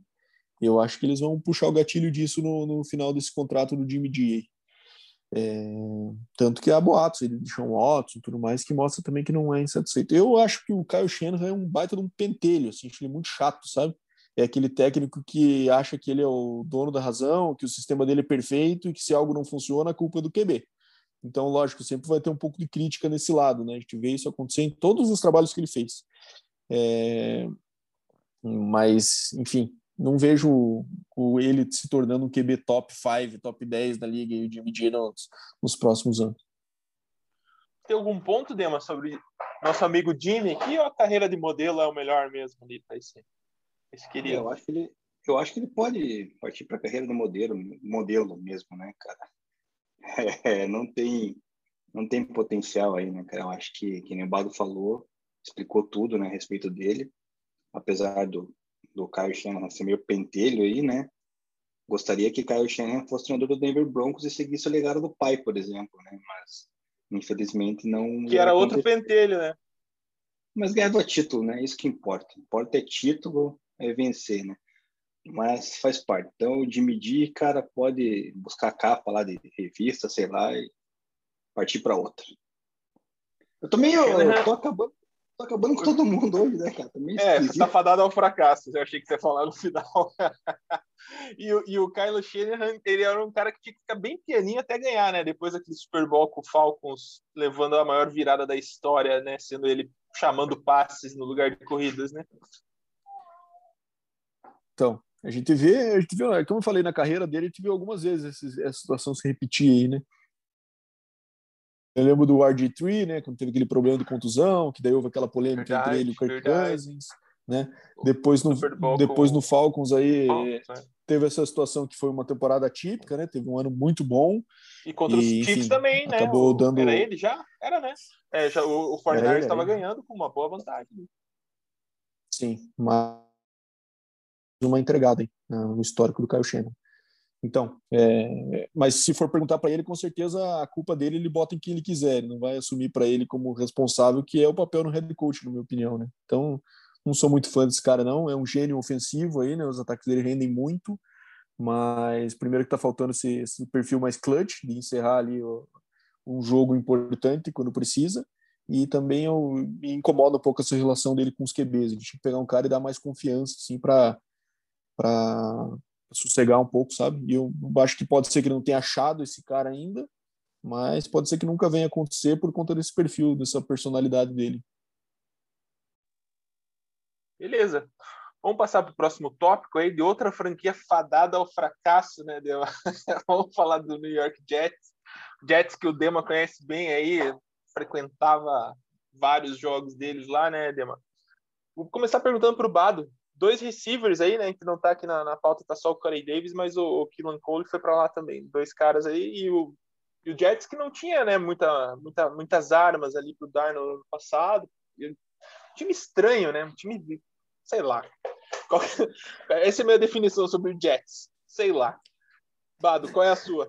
eu acho que eles vão puxar o gatilho disso no, no final desse contrato do Jimmy G. É, tanto que há boatos ele deixou um Watson tudo mais que mostra também que não é insatisfeito. Eu acho que o Kyle Shanahan é um baita de um pentelho, assim, acho ele muito chato, sabe? É aquele técnico que acha que ele é o dono da razão, que o sistema dele é perfeito e que se algo não funciona, a culpa é do QB. Então, lógico, sempre vai ter um pouco de crítica nesse lado, né? A gente vê isso acontecer em todos os trabalhos que ele fez. É... Mas, enfim, não vejo o, ele se tornando um QB top 5, top 10 da liga e o Jimmy G nos, nos próximos anos. Tem algum ponto, Dema, sobre nosso amigo Jimmy aqui ou a carreira de modelo é o melhor mesmo ali para esse, esse querido? Eu acho que ele, eu acho que ele pode partir para a carreira do modelo, modelo mesmo, né, cara? <laughs> É, não tem não tem potencial aí, né, cara? Eu acho que, que nem o Bado falou, explicou tudo, né, a respeito dele, apesar do, do Kyle Shanahan ser meio pentelho aí, né? Gostaria que Kyle Shanahan fosse treinador do Denver Broncos e seguisse o legado do pai, por exemplo, né? Mas infelizmente não. Que era outro pentelho, né? Mas ganhava título, né? Isso que importa. Importa é título, é vencer, né? Mas faz parte. Então, de medir, cara, pode buscar capa lá de revista, sei lá, e partir para outra. Eu também eu, eu tô acabando Tô acabando com todo mundo hoje, né, cara? Também é, você tá fadado ao fracasso. Eu achei que você ia falar no final. <laughs> e, e o Kylo Shanahan, ele era um cara que tinha que ficar bem pianinho até ganhar, né? Depois daquele Super Bowl com o Falcons levando a maior virada da história, né? Sendo ele chamando passes no lugar de corridas, né? Então, a gente vê, a gente vê, como eu falei na carreira dele, a gente viu algumas vezes essa situação se repetir aí, né? Eu lembro do RG3, né, quando teve aquele problema de contusão, que daí houve aquela polêmica verdade, entre ele e o Kirk Cousins, né? Depois no, depois no Falcons aí Falcons, é. teve essa situação que foi uma temporada típica, né? Teve um ano muito bom. E contra e, os Chiefs também, né? Acabou dando... Era ele já? Era, né? É, já, o, o 49 estava ganhando com uma boa vantagem. Sim, mas uma entregada hein, no histórico do Caio Shannon. Então, é, mas se for perguntar para ele, com certeza a culpa dele ele bota em quem ele quiser, ele não vai assumir para ele como responsável, que é o papel no head coach, na minha opinião, né? Então, não sou muito fã desse cara não, é um gênio ofensivo aí, né? Os ataques dele rendem muito, mas primeiro que tá faltando esse, esse perfil mais clutch de encerrar ali um jogo importante quando precisa. E também eu me incomoda um pouco essa relação dele com os QBs. Ele tinha que pegar um cara e dar mais confiança, assim, para sossegar um pouco, sabe? E eu acho que pode ser que ele não tenha achado esse cara ainda, mas pode ser que nunca venha acontecer por conta desse perfil, dessa personalidade dele. Beleza. Vamos passar para o próximo tópico aí de outra franquia fadada ao fracasso, né? <laughs> Vamos falar do New York Jets. Jets que o Dema conhece bem aí, frequentava vários jogos deles lá, né, Dema? Vou começar perguntando para o Bado dois receivers aí, né? Que não tá aqui na, na pauta, tá só o Corey Davis, mas o, o Killan Cole foi para lá também. Dois caras aí e o, e o Jets que não tinha, né? Muita, muita, muitas armas ali pro Darno no ano passado. Um time estranho, né? Um time, sei lá. <laughs> <laughs> Essa é a minha definição sobre o Jets. Sei lá. Bado, qual é a sua?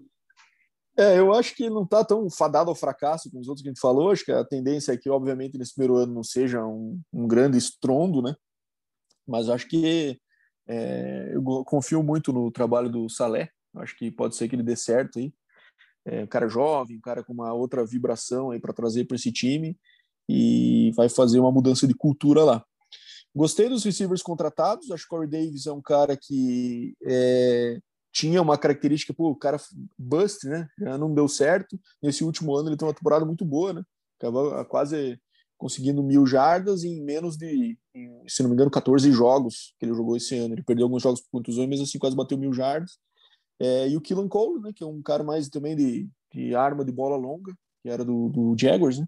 É, eu acho que não está tão fadado ao fracasso como os outros que a gente falou. Acho que a tendência é que, obviamente, nesse primeiro ano não seja um, um grande estrondo, né? Mas acho que é, eu confio muito no trabalho do Salé. Acho que pode ser que ele dê certo aí. É, um cara jovem, um cara com uma outra vibração aí para trazer para esse time e vai fazer uma mudança de cultura lá. Gostei dos receivers contratados. Acho que Corey Davis é um cara que é, tinha uma característica, pô, o cara bust, né? Já não deu certo. Nesse último ano ele tem uma temporada muito boa, né? Acabou quase conseguindo mil jardas em menos de, se não me engano, 14 jogos que ele jogou esse ano. Ele perdeu alguns jogos por contusão, mas assim quase bateu mil jardas. É, e o Killan Cole, né, que é um cara mais também de, de arma de bola longa, que era do, do Jaguars, né?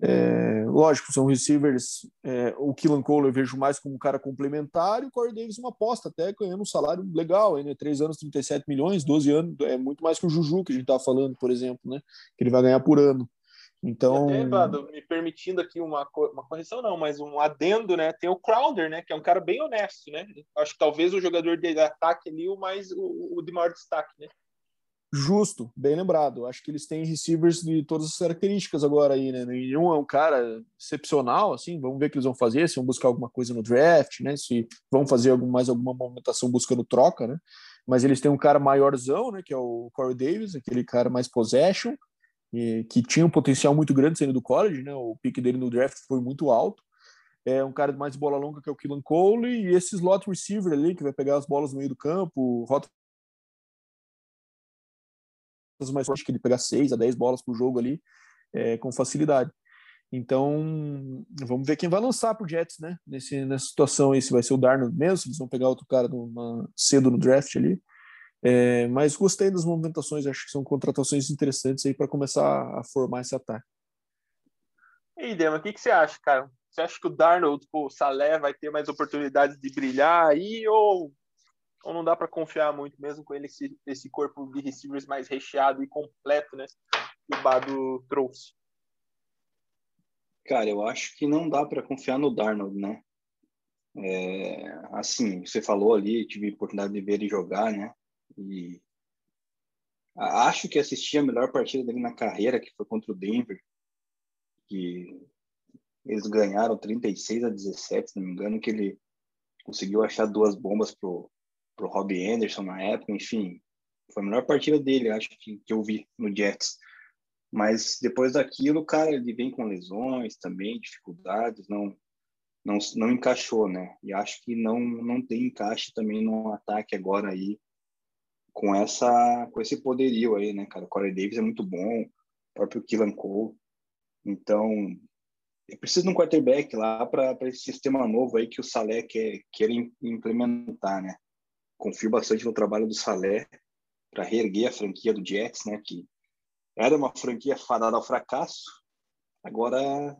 É, lógico, são receivers. É, o Killan Cole eu vejo mais como um cara complementar e o Corey Davis uma aposta, até ganhando um salário legal, né? 3 anos, 37 milhões, 12 anos, é muito mais que o Juju que a gente estava falando, por exemplo, né? Que ele vai ganhar por ano. Então, até, Vado, me permitindo aqui uma, uma correção, não, mas um adendo, né? Tem o Crowder, né? Que é um cara bem honesto, né? Acho que talvez o jogador de ataque ali, o mais o, o de maior destaque, né? Justo, bem lembrado. Acho que eles têm receivers de todas as características agora aí, né? Nenhum é um cara excepcional, assim. Vamos ver o que eles vão fazer, se vão buscar alguma coisa no draft, né? Se vão fazer algum, mais alguma movimentação buscando troca, né? Mas eles têm um cara maiorzão, né? Que é o Corey Davis, aquele cara mais possession que tinha um potencial muito grande saindo do college, né? O pique dele no draft foi muito alto. É um cara de mais bola longa que é o Killan Cole e esse slot receiver ali que vai pegar as bolas no meio do campo, rota mais forte que ele pegar 6 a 10 bolas por jogo ali é, com facilidade. Então, vamos ver quem vai lançar pro Jets, né? Nesse, nessa situação aí, se vai ser o Darnold mesmo, se eles vão pegar outro cara numa, cedo no draft ali. É, mas gostei das movimentações, acho que são contratações interessantes aí para começar a formar esse ataque. E aí, Dema, o que, que você acha, cara? Você acha que o Darnold, o Salé vai ter mais oportunidades de brilhar aí ou, ou não dá para confiar muito mesmo com ele esse, esse corpo de receivers mais recheado e completo, né? Que o Bado trouxe. Cara, eu acho que não dá para confiar no Darnold, né? É, assim, você falou ali, tive a oportunidade de ver ele jogar, né? E acho que assisti a melhor partida dele na carreira, que foi contra o Denver, que eles ganharam 36 a 17, se não me engano, que ele conseguiu achar duas bombas pro, pro Robbie Anderson na época, enfim, foi a melhor partida dele, acho que, que eu vi no Jets. Mas depois daquilo, cara, ele vem com lesões também, dificuldades, não não, não encaixou, né? E acho que não não tem encaixe também no ataque agora aí com essa com esse poderio aí, né, cara? O Corey Davis é muito bom, o próprio Killan Cole. Então, precisa de um quarterback lá para esse sistema novo aí que o Salé quer, quer implementar, né? Confio bastante no trabalho do Salé para reerguer a franquia do Jets, né? Que era uma franquia fadada ao fracasso, agora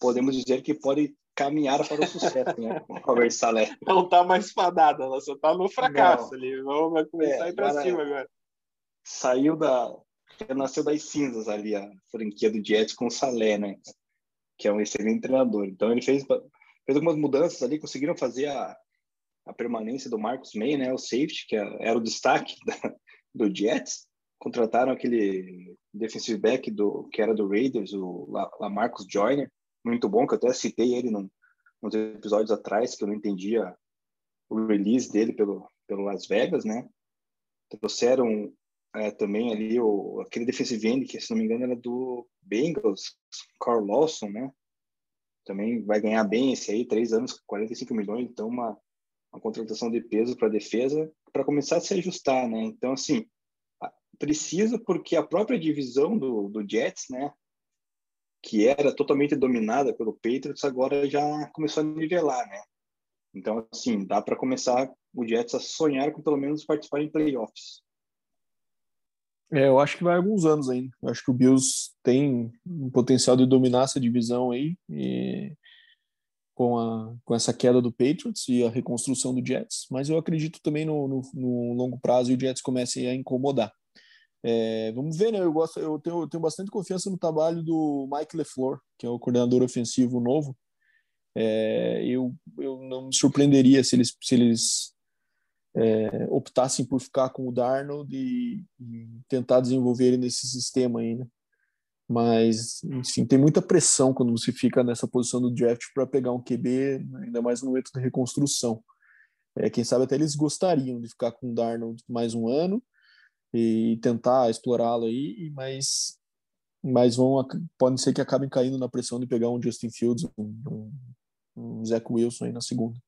podemos dizer que pode caminhar para o sucesso, né? Robert Salé. Não tá mais fadada, ela só tá no fracasso Não. ali. Vamos começar é, a ir para cima agora. Saiu da nasceu das cinzas ali a franquia do Jets com o Salé, né? Que é um excelente treinador. Então ele fez fez algumas mudanças ali, conseguiram fazer a, a permanência do Marcus May, né? O safety que era o destaque da, do Jets. Contrataram aquele defensive back do que era do Raiders, o Lamarcus Joyner, muito bom, que eu até citei ele num, uns episódios atrás, que eu não entendia o release dele pelo, pelo Las Vegas, né? Trouxeram é, também ali o, aquele defensive end, que se não me engano era do Bengals, Carl Lawson, né? Também vai ganhar bem esse aí, três anos, 45 milhões, então uma, uma contratação de peso para a defesa, para começar a se ajustar, né? Então, assim, precisa porque a própria divisão do, do Jets, né? Que era totalmente dominada pelo Patriots, agora já começou a nivelar, né? Então, assim, dá para começar o Jets a sonhar com pelo menos participar em playoffs. É, eu acho que vai alguns anos ainda. Eu acho que o Bills tem um potencial de dominar essa divisão aí, e com, a, com essa queda do Patriots e a reconstrução do Jets, mas eu acredito também no, no, no longo prazo e o Jets comece a incomodar. É, vamos ver, né? Eu gosto, eu tenho, eu tenho bastante confiança no trabalho do Mike LeFleur, que é o coordenador ofensivo novo. É, eu, eu não me surpreenderia se eles, se eles é, optassem por ficar com o Darnold e, e, tentar desenvolver ele nesse sistema aí, né? Mas, enfim, tem muita pressão quando você fica nessa posição do draft para pegar um QB, ainda mais no momento de reconstrução. É, quem sabe até eles gostariam de ficar com o Darnold mais um ano e tentar explorá-lo aí, mas mas vão pode ser que acabem caindo na pressão de pegar um Justin Fields, um, um, Zach Wilson aí na segunda.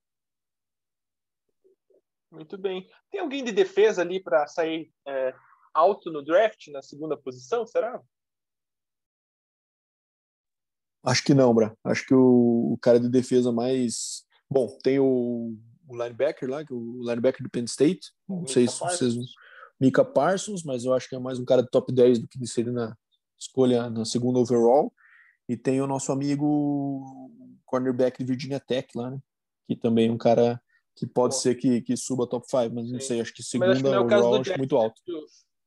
Muito bem. Tem alguém de defesa ali para sair é, alto no draft, na segunda posição, será? Acho que não, Bra. Acho que o, o cara de defesa mais. Bom, tem o, o linebacker lá, que é o linebacker do Penn State. Não sei se vocês. Mika Parsons, mas eu acho que é mais um cara de top 10 do que seria na escolha na segunda overall. E tem o nosso amigo cornerback de Virginia Tech lá, né? Que também é um cara que pode Pô. ser que, que suba top 5, mas não Sim. sei, acho que segunda acho que é overall acho muito alto.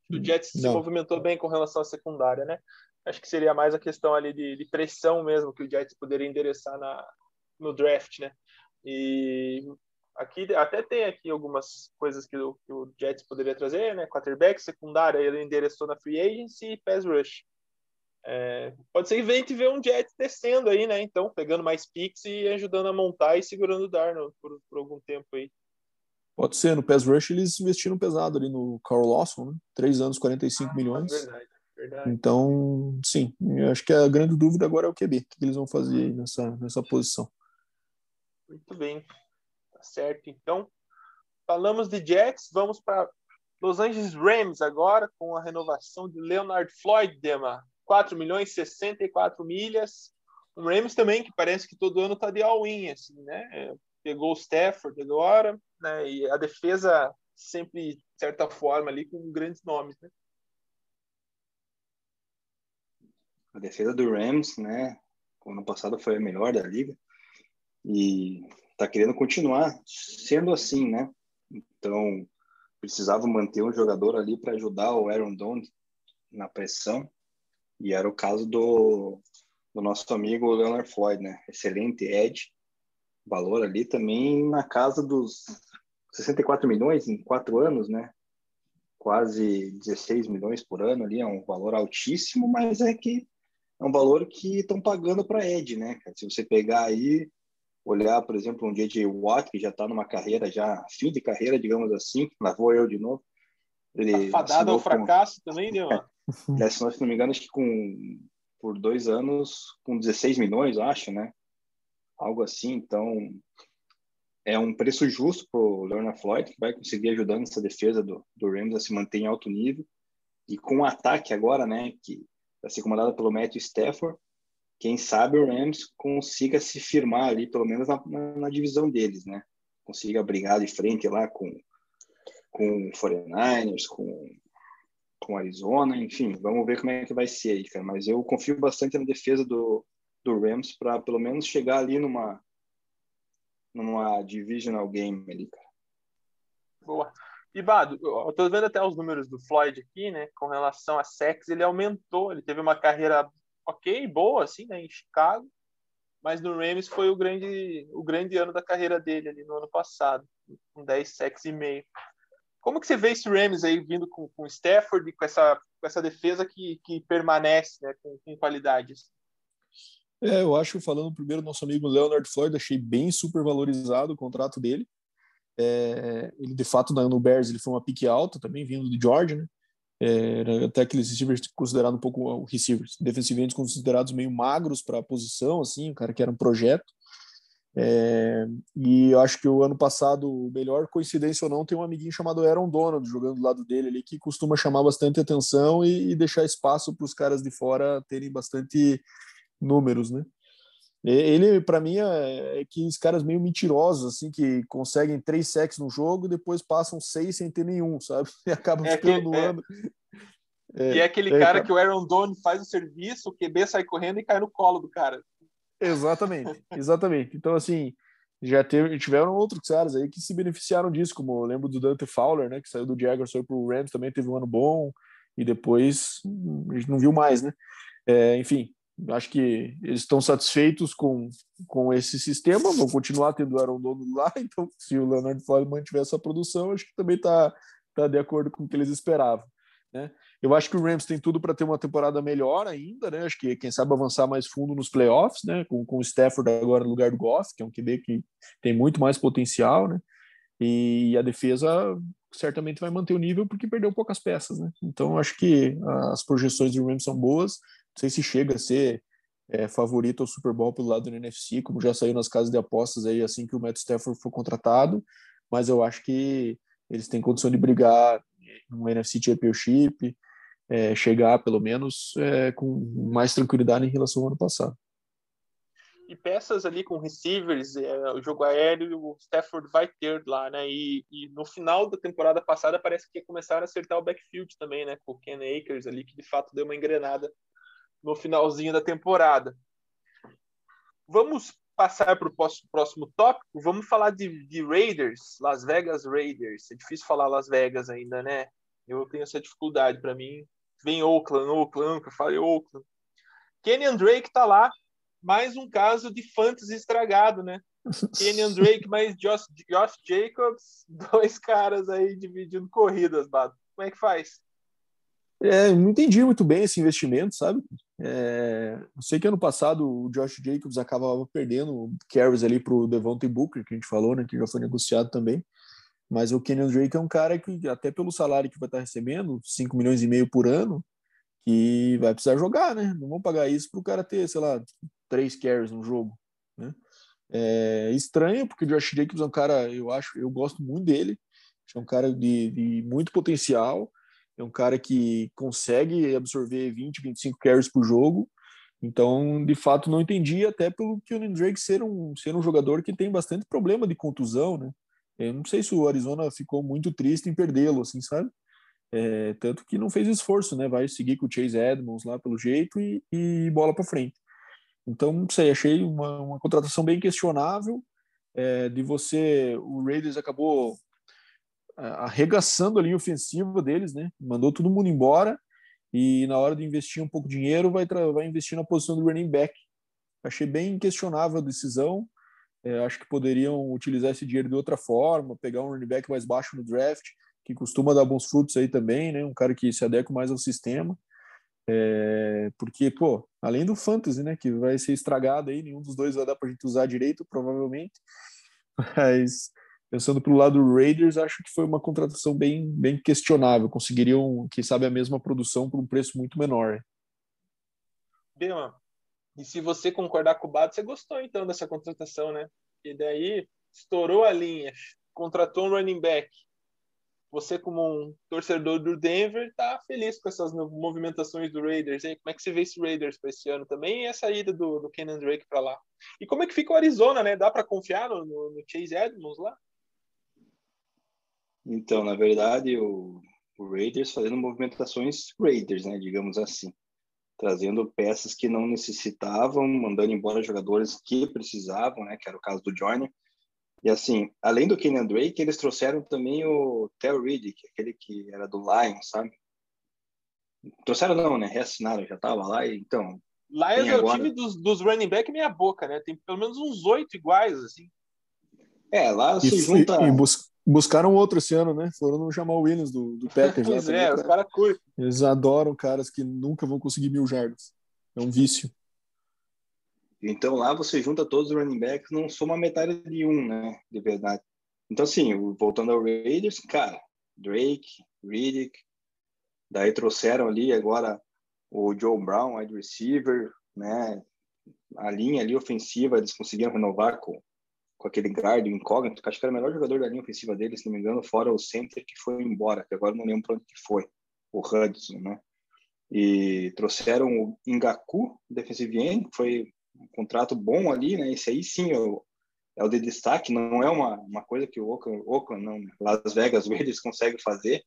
O Jets se movimentou bem com relação à secundária, né? Acho que seria mais a questão ali de, de pressão mesmo que o Jets poderia endereçar na, no draft, né? E aqui até tem aqui algumas coisas que o, que o Jets poderia trazer, né? Quarterback, secundária, ele endereçou na free agency e pass rush. É, pode ser evento ver um Jets descendo aí, né? Então, pegando mais picks e ajudando a montar e segurando o Darnold por, por algum tempo aí. Pode ser, no pass rush eles investiram pesado ali no Carl Lawson, né? Três anos, 45 ah, milhões. Verdade, verdade. Então, sim, eu acho que a grande dúvida agora é o QB. O que eles vão fazer nessa, nessa posição? Muito bem, certo. Então, falamos de Jets, vamos para Los Angeles Rams agora, com a renovação de Leonard Floyd, Dema. 4 milhões, 64 milhas. O Rams também, que parece que todo ano está de all-in, assim, né? Pegou o Stafford agora, né? E a defesa sempre, de certa forma, ali com grandes nomes, né? A defesa do Rams, né? O ano passado foi a melhor da liga e tá querendo continuar sendo assim, né? Então precisava manter um jogador ali para ajudar o Aaron Donald na pressão e era o caso do, do nosso amigo Leonard Floyd, né? Excelente edge, valor ali também na casa dos 64 milhões em quatro anos, né? Quase 16 milhões por ano ali, é um valor altíssimo, mas é que é um valor que estão pagando para Ed, né? Se você pegar aí, olhar, por exemplo, um J.J. Watt, que já está numa carreira, já fim de carreira, digamos assim, lá vou eu de novo. Ele tá fadado ao fracasso com... também, né? Ele assinou, se não me engano, acho que com, por dois anos, com 16 milhões, acho, né? Algo assim. Então, é um preço justo para o Leonard Floyd, que vai conseguir ajudando essa defesa do, do Rams a se manter em alto nível. E com o ataque agora, né, que vai ser comandado pelo Matthew Stafford, quem sabe o Rams consiga se firmar ali, pelo menos na, na, na divisão deles, né? Consiga brigar de frente lá com com 49ers, com com Arizona, enfim, vamos ver como é que vai ser aí, cara. Mas eu confio bastante na defesa do, do Rams para pelo menos chegar ali numa numa divisional game ali, cara. Boa. E Bado, eu tô vendo até os números do Floyd aqui, né? Com relação a sex, ele aumentou, ele teve uma carreira ok, boa, assim, né? Em Chicago, mas no Rams foi o grande, o grande ano da carreira dele ali no ano passado, com 10 sacks e meio. Como que você vê esse Rams aí vindo com, com Stafford e com essa, com essa defesa que, que permanece, né? Com, com qualidades? É, eu acho, falando primeiro nosso amigo Leonard Floyd, achei bem super valorizado o contrato dele. É, ele, de fato, no Bears, ele foi uma pique alta, também vindo de Georgia, né? É, até aqueles receivers considerados um pouco receivers, defensivamente considerados meio magros para a posição, assim, o cara que era um projeto. É, e eu acho que o ano passado, melhor coincidência ou não, tem um amiguinho chamado Aaron Donald jogando do lado dele ali, que costuma chamar bastante atenção e, e deixar espaço para os caras de fora terem bastante números, né? Ele, para mim, é, é que os caras meio mentirosos, assim, que conseguem três sacks no jogo e depois passam seis sem ter nenhum, sabe? <laughs> E acabam é ficando é. ano. É, e é aquele é, cara, que o Aaron Donald faz o serviço, o QB sai correndo e cai no colo do cara. Exatamente, exatamente. Então, assim, já teve, tiveram outros caras aí que se beneficiaram disso, como eu lembro do Dante Fowler, né, que saiu do Jaguars, foi pro Rams, também teve um ano bom, e depois a gente não viu mais, né? É, enfim, acho que eles estão satisfeitos com, com esse sistema, vão continuar tendo o Aaron Donald lá, <laughs> então se o Leonard Floyd mantiver essa produção, acho que também está tá de acordo com o que eles esperavam. Né? Eu acho que o Rams tem tudo para ter uma temporada melhor ainda, né? Acho que quem sabe avançar mais fundo nos playoffs, né? Com, com o Stafford agora no lugar do Goff, que é um QB que tem muito mais potencial, né? E a defesa certamente vai manter o nível porque perdeu poucas peças, né? Então acho que as projeções do Rams são boas. Sei se chega a ser é, favorito ao Super Bowl pelo lado do NFC, como já saiu nas casas de apostas aí assim que o Matt Stafford for contratado, mas eu acho que eles têm condição de brigar no NFC Championship, é, chegar pelo menos é, com mais tranquilidade em relação ao ano passado. E peças ali com receivers, é, o jogo aéreo, o Stafford vai ter lá, né? E, e, no final da temporada passada parece que começaram a acertar o backfield também, né? Com o Ken Akers ali, que de fato deu uma engrenada no finalzinho da temporada. Vamos passar para o próximo tópico. Vamos falar de, de Raiders, Las Vegas Raiders. É difícil falar Las Vegas ainda, né? Eu tenho essa dificuldade para mim. Vem Oakland, Oakland, que eu falei Oakland. Kenyon Drake tá lá, mais um caso de fantasy estragado, né? <laughs> Kenyon Drake mais Josh, Josh Jacobs, <laughs> dois caras aí dividindo corridas, Bato. Como é que faz? É, não entendi muito bem esse investimento, sabe? É, eu sei que ano passado o Josh Jacobs acabava perdendo carries ali para o Devontae Booker, que a gente falou, né? Que já foi negociado também. Mas o Kenyon Drake é um cara que, até pelo salário que vai estar recebendo, 5 milhões e meio por ano, que vai precisar jogar, né? Não vão pagar isso para o cara ter, sei lá, três carries no jogo, né? É estranho, porque o Josh Jacobs é um cara, eu acho, eu gosto muito dele, é um cara de, de muito potencial, é um cara que consegue absorver 20, 25 carries por jogo, então, de fato, não entendi, até pelo Kenyon Drake ser um, ser um jogador que tem bastante problema de contusão, né? Eu não sei se o Arizona ficou muito triste em perdê-lo, assim, sabe? É, tanto que não fez esforço, né? Vai seguir com o Chase Edmonds lá pelo jeito e, e bola para frente. Então, não sei, achei uma, uma contratação bem questionável. É, de você, o Raiders acabou arregaçando a linha ofensiva deles, né? Mandou todo mundo embora e na hora de investir um pouco de dinheiro vai, vai investir na posição do running back. Achei bem questionável a decisão. É, acho que poderiam utilizar esse dinheiro de outra forma, pegar um running back mais baixo no draft, que costuma dar bons frutos aí também, né? Um cara que se adequa mais ao sistema. É, porque, pô, além do fantasy, né, que vai ser estragado aí, nenhum dos dois vai dar pra gente usar direito, provavelmente. <laughs> Mas pensando pelo lado do Raiders, acho que foi uma contratação bem, bem questionável. Conseguiriam, quem sabe, a mesma produção por um preço muito menor. Bema, e se você concordar com o Bato, você gostou então dessa contratação, né? E daí estourou a linha, contratou um running back, você como um torcedor do Denver tá feliz com essas movimentações do Raiders, hein? Como é que você vê esse Raiders para esse ano também e a saída do, do Kenan Drake para lá? E como é que fica o Arizona, né? Dá para confiar no, no, no, Chase Edmonds lá? Então, na verdade, o, o Raiders fazendo movimentações Raiders, né? Digamos assim, trazendo peças que não necessitavam, mandando embora jogadores que precisavam, né? Que era o caso do Johnny e assim, além do Kenyan Drake, eles trouxeram também o Theo Riddick, aquele que era do Lions, sabe? Trouxeram não, né? Reassinaram, já tava lá, e, então... Lions é agora... o time dos, dos running back meia boca, né? Tem pelo menos uns oito iguais, assim. É, lá se junta... E bus buscaram outro esse ano, né? Foram no Jamal Williams do, do Packers. <laughs> pois é, os caras curtem. Eles adoram caras que nunca vão conseguir mil jardas. É um vício. Então lá você junta todos os running backs, não soma metade de um, né? De verdade. Então, assim, voltando ao Raiders, cara, Drake, Riddick, daí trouxeram ali agora o Joe Brown, wide receiver, né? A linha ali ofensiva, eles conseguiram renovar com, com aquele guard incógnito, que acho que era o melhor jogador da linha ofensiva deles, se não me engano, fora o center que foi embora, que agora não lembro para onde que foi, o Hudson, né? E trouxeram o Ngaku, defensive end, que foi um contrato bom ali, né? Esse aí sim é o, é o de destaque, não é uma, uma coisa que o Oakland, Oakland não, né? Las Vegas <laughs> Raiders consegue fazer.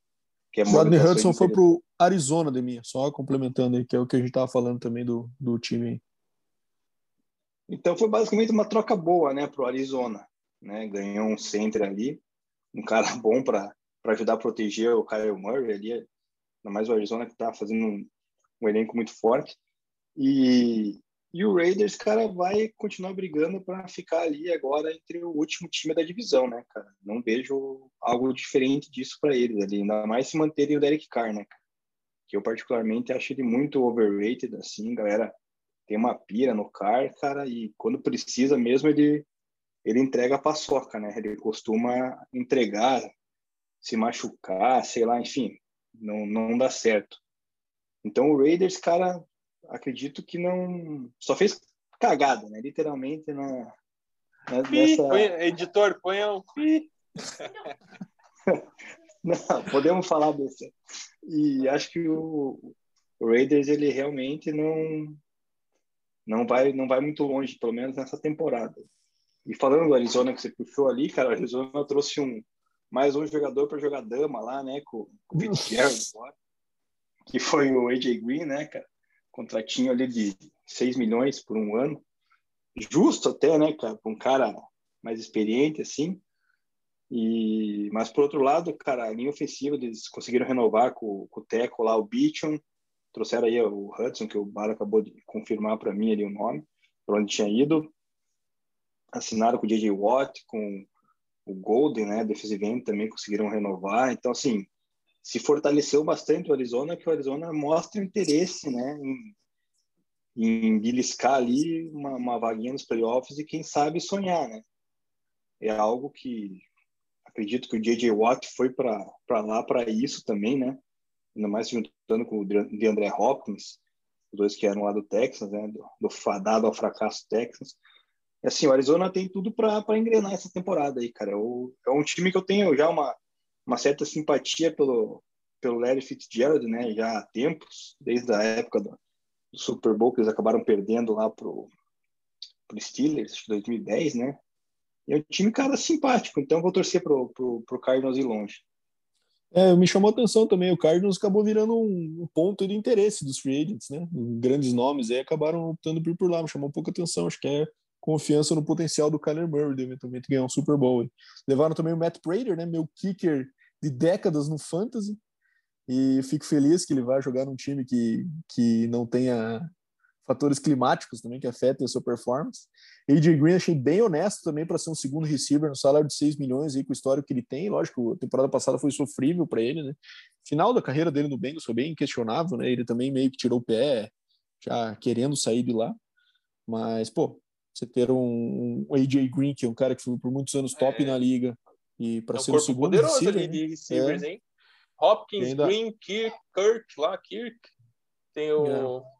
Que é Rodney Hudson foi para o Arizona, de mim, só complementando aí, que é o que a gente estava falando também do, do time. Então foi basicamente uma troca boa, né, para o Arizona, né? Ganhou um center ali, um cara <laughs> bom para ajudar a proteger o Kyle Murray ali, ainda mais o Arizona que está fazendo um, um elenco muito forte. E, e o Raiders, cara, vai continuar brigando para ficar ali agora entre o último time da divisão, né, cara? Não vejo algo diferente disso para eles ali, ainda mais se manterem o Derek Carr, né? Que eu particularmente acho ele muito overrated, assim, galera tem uma pira no Carr, cara, e quando precisa mesmo ele ele entrega a paçoca, né? Ele costuma entregar, se machucar, sei lá, enfim, não não dá certo. Então o Raiders, cara, acredito que não. Só fez cagada, né? Literalmente na. na nessa... põe, editor, põe o. <laughs> não, podemos falar desse. E acho que o, o Raiders ele realmente não não vai não vai muito longe, pelo menos nessa temporada. E falando do Arizona que você puxou ali, cara, o Arizona trouxe um mais um jogador para jogar dama lá, né, com, com o Fitzgerald, que foi o AJ Green, né, cara? contratinho ali de 6 milhões por um ano. Justo até, né, cara, para um cara mais experiente, assim. E, mas, por outro lado, cara, a linha ofensiva, eles conseguiram renovar com, com o Teco lá, o Beecham. Trouxeram aí o Hudson, que o Bala acabou de confirmar para mim ali o nome, para onde tinha ido. Assinaram com o J.J. Watt, com o Golden, né, defensive end, também conseguiram renovar. Então, assim, se fortaleceu bastante o Arizona, que o Arizona mostra interesse, né, em, em beliscar ali uma, uma vaguinha nos playoffs e quem sabe sonhar, né? É algo que acredito que o J.J. Watt foi para lá para isso também, né? Ainda mais se juntando com o DeAndre Hopkins, os dois que eram lá do Texas, né? Do, do fadado ao fracasso Texas. E assim, o Arizona tem tudo para engrenar essa temporada aí, cara. O, é um time que eu tenho já uma uma certa simpatia pelo, pelo Larry Fitzgerald, né, já há tempos, desde a época do, do Super Bowl, que eles acabaram perdendo lá pro, pro Steelers, que 2010, né, e é um time, cara, simpático, então vou torcer pro, pro, pro Cardinals ir longe. É, me chamou a atenção também, o Cardinals acabou virando um, ponto de interesse dos free agents, né, grandes nomes aí acabaram optando por, por lá, me chamou um pouco atenção, acho que é confiança no potencial do Kyler Murray de eventualmente ganhar um Super Bowl. Levaram também o Matt Prater, né, meu kicker de décadas no fantasy. E fico feliz que ele vai jogar num time que, que não tenha fatores climáticos também que afetem a sua performance. AJ Green achei bem honesto também para ser um segundo receiver no salário de 6 milhões aí com o histórico que ele tem. Lógico, a temporada passada foi sofrível para ele, né? Final da carreira dele no Bengals foi bem questionável, né? Ele também meio que tirou o pé, já querendo sair de lá. Mas, pô, você ter um, um AJ Green, que é um cara que foi por muitos anos top é. na liga, e para é um ser o segundo receiver, ali de receivers, é. hein? Hopkins, ainda... Green, Kirk, Kirk lá, Kirk. Tem o. É.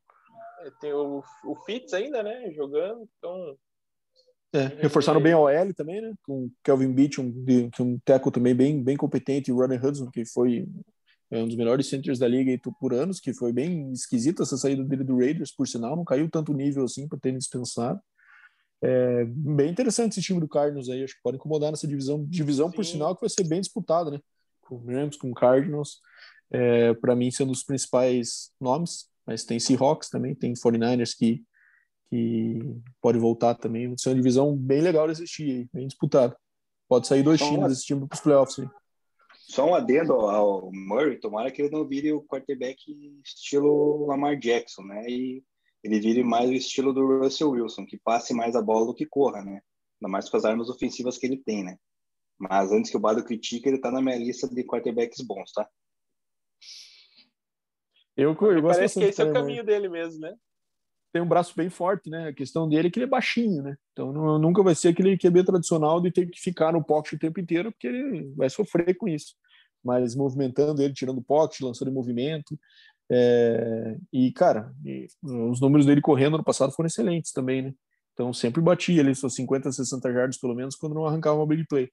Tem o, o Fitz ainda, né? Jogando. Então. É, reforçaram bem a OL também, né? Com Kelvin Beach, um, que um teco também bem, bem competente, e o Ronnie Hudson, que foi é um dos melhores centers da liga por anos, que foi bem esquisita essa saída dele do Raiders, por sinal, não caiu tanto nível assim para ter dispensado. É, bem interessante esse time do Cardinals aí, acho que pode incomodar nessa divisão, divisão por sinal que vai ser bem disputada, né? Com o Rams, com o Cardinals, é, para mim sendo os principais nomes, mas tem Seahawks também, tem 49ers que, que pode voltar também, vai ser uma divisão bem legal de assistir, bem disputada. Pode sair dois times desse time para os playoffs. Aí. Só um adendo ao Murray, tomara que ele não vire o quarterback estilo Lamar Jackson, né? E ele vire mais o estilo do Russell Wilson, que passe mais a bola do que corra, né? Ainda mais com as armas ofensivas que ele tem, né? Mas antes que o Bado critique, ele tá na minha lista de quarterbacks bons, tá? Eu, eu gosto Parece que esse é o caminho dele mesmo, né? Tem um braço bem forte, né? A questão dele é que ele é baixinho, né? Então não, nunca vai ser aquele QB tradicional de ter que ficar no pocket o tempo inteiro, porque ele vai sofrer com isso. Mas movimentando ele, tirando o pocket, lançando em movimento, é, e, cara, e, os números dele correndo no passado foram excelentes também, né? Então sempre batia ali suas 50, 60 jardas pelo menos quando não arrancava uma big play.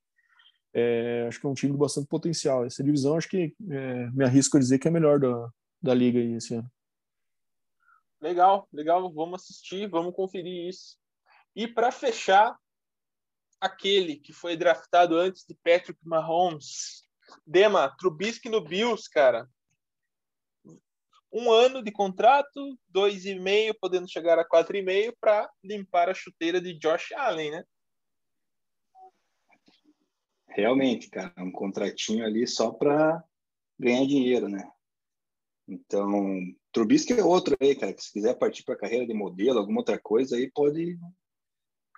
É, acho que é um time de bastante potencial. Essa divisão acho que é, me arrisco a dizer que é a melhor da, da liga aí esse ano. Legal, legal. Vamos assistir, vamos conferir isso. E para fechar, aquele que foi draftado antes de Patrick Mahomes, Dema, Trubisky no Bills, cara um ano de contrato, dois e meio, podendo chegar a quatro e meio para limpar a chuteira de Josh Allen, né? Realmente, cara, um contratinho ali só para ganhar dinheiro, né? Então, Trubisky é outro aí, cara, que se quiser partir para carreira de modelo, alguma outra coisa, aí pode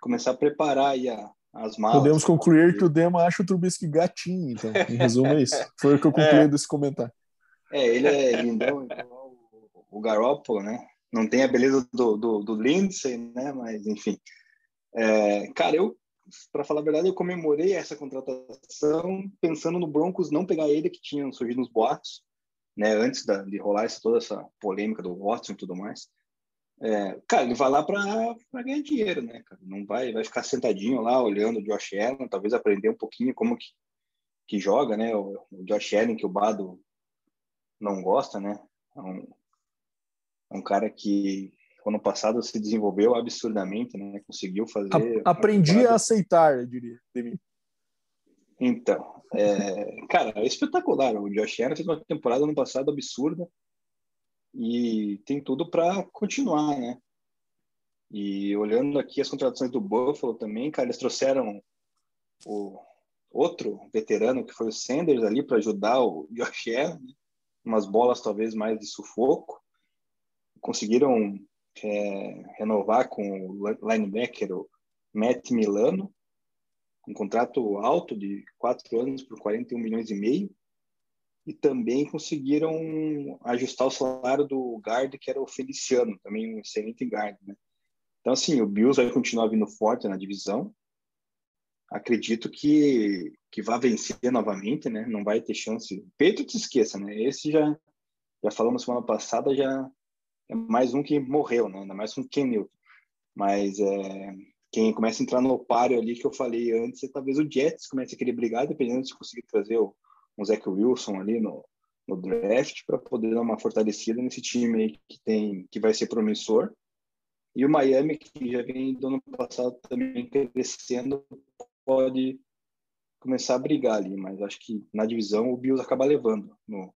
começar a preparar aí a, as malas. Podemos concluir que o Dema acha o Trubisky gatinho, então, em resumo é isso. <laughs> Foi o que eu concluí é. desse comentário. É, ele é lindão, então o Garoppolo, né? Não tem a beleza do, do, do Lindsay, né? Mas, enfim. É, cara, eu, para falar a verdade, eu comemorei essa contratação pensando no Broncos não pegar ele, que tinha surgido nos boatos, né? Antes da, de rolar essa, toda essa polêmica do Watson e tudo mais. É, cara, ele vai lá para ganhar dinheiro, né, cara? Não vai, vai ficar sentadinho lá olhando o Josh Allen, talvez aprender um pouquinho como que, que joga, né? O, o Josh Allen que o Bado não gosta, né? É um, é um cara que ano passado se desenvolveu absurdamente, né? Conseguiu fazer. Aprendi a aceitar, eu diria. Então, é, cara, é espetacular. O Josh Allen fez uma temporada no passado absurda e tem tudo para continuar, né? E olhando aqui as contratações do Buffalo também, cara, eles trouxeram o outro veterano que foi o Sanders ali para ajudar o Josh Allen, né? umas bolas talvez mais de sufoco conseguiram é, renovar com o linebacker o Matt Milano, um contrato alto de quatro anos por 41 milhões e meio, e também conseguiram ajustar o salário do guard, que era o Feliciano, também um excelente guard, né? Então, assim, o Bills vai continuar vindo forte na divisão. Acredito que, que vai vencer novamente, né? Não vai ter chance. Peito te esqueça, né? Esse já, já falamos semana passada, já é mais um que morreu, né? Ainda mais com Ken Newton. Mas é, quem começa a entrar no páreo ali que eu falei antes, é talvez o Jets comece a querer brigar, dependendo se conseguir trazer o, o Zach Wilson ali no, no draft para poder dar uma fortalecida nesse time aí que tem que vai ser promissor. E o Miami, que já vem do ano passado também crescendo, pode começar a brigar ali, mas acho que na divisão o Bills acaba levando. No...